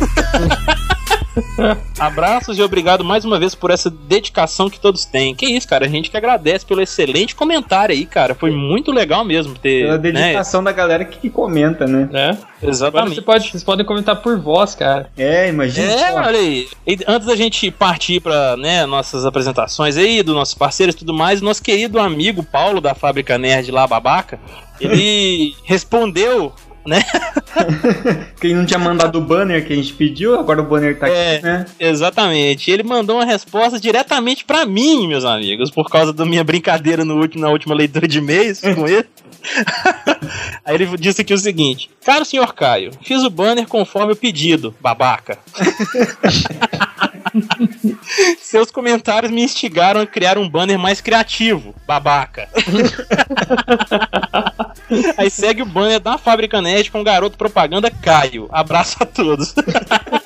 Abraços e obrigado mais uma vez por essa dedicação que todos têm. Que isso, cara, a gente que agradece pelo excelente comentário aí, cara. Foi muito legal mesmo ter. Pela né? dedicação da galera que, que comenta, né? É. Exatamente. você pode, vocês podem comentar por voz, cara. É, imagina. É, só. olha aí. E antes da gente partir para né, nossas apresentações aí, dos nossos parceiros e tudo mais, nosso querido amigo Paulo da Fábrica Nerd lá, babaca, ele respondeu, né? Quem não tinha mandado o banner que a gente pediu, agora o banner tá É. aqui, né? Exatamente. Ele mandou uma resposta diretamente pra mim, meus amigos, por causa da minha brincadeira no último, na última leitura de e-mails com ele. Aí ele disse aqui o seguinte: Caro senhor Caio, fiz o banner conforme o pedido, babaca. Seus comentários me instigaram a criar um banner mais criativo, babaca. Aí segue o banner da Fábrica Nerd com o garoto propaganda Caio. Abraço a todos.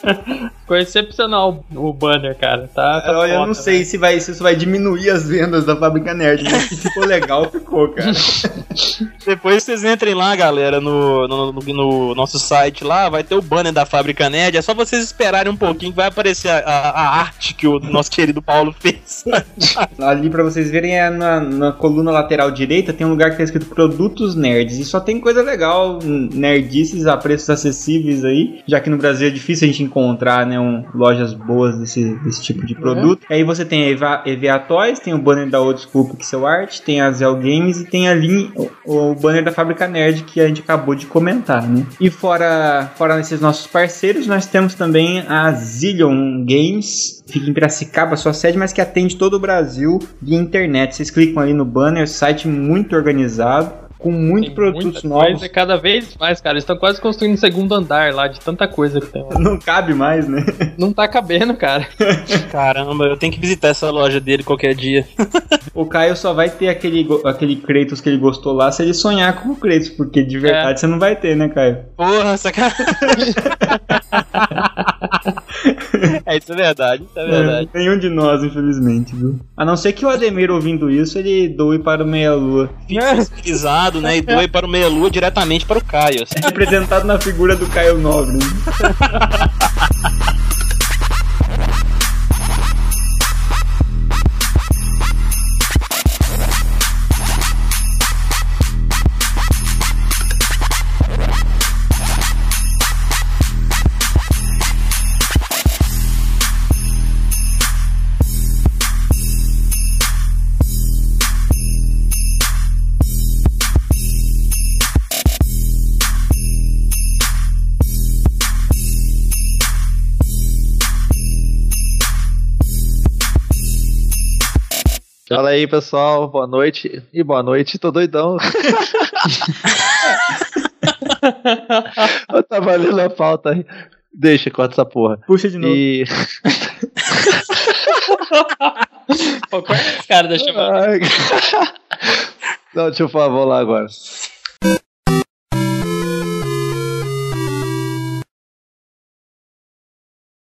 Ficou excepcional o banner, cara. Tá, tá Olha, eu foda, não sei se, vai, se isso vai diminuir as vendas da Fábrica Nerd, mas que ficou legal, ficou, cara. Depois vocês entrem lá, galera, no, no, no- no nosso site lá, vai ter o banner da Fábrica Nerd. É só vocês esperarem um pouquinho que vai aparecer a, a- a arte que o nosso querido Paulo fez. Ali pra vocês verem, é na, na coluna lateral direita tem um lugar que tá escrito Produtos Nerds. E só tem coisa legal, nerdices a preços acessíveis aí. Já que no Brasil é difícil a gente encontrar né, um- lojas boas desse, desse tipo de produto. Aí você tem a EVA, EVA Toys, tem o banner da Old School Pixel Art, tem a Zell Games e tem ali o, o banner da Fábrica Nerd que a gente acabou de comentar, né? E fora, fora esses nossos parceiros, nós temos também a Zillion Games, fica em Piracicaba, sua sede, mas que atende todo o Brasil via internet. Vocês clicam ali no banner, site muito organizado, com muitos Tem produtos muita novos. coisa, cada vez mais, cara. Eles estão quase construindo um segundo andar lá, de tanta coisa que tem lá. Não cabe mais, né? Não tá cabendo, cara. Caramba, eu tenho que visitar essa loja dele qualquer dia. O Caio só vai ter aquele, aquele Kratos que ele gostou lá se ele sonhar com o Kratos, porque de verdade você não vai ter, né, Caio? Porra, sacanagem. é, isso é verdade, isso é verdade. É, nenhum de nós, infelizmente, viu? A não ser que o Ademir ouvindo isso, ele doe para o Meia Lua. Fique né? E doe para o Meia Lua diretamente para o Caio. assim. Representado na figura do Caio Nobre. Fala aí, pessoal. Boa noite. E boa noite. Tô doidão. Eu tava lendo a pauta aí. Deixa, corta essa porra. Puxa de novo. E. Pô, corta esse cara da chamada. Não, deixa eu falar, vou lá agora.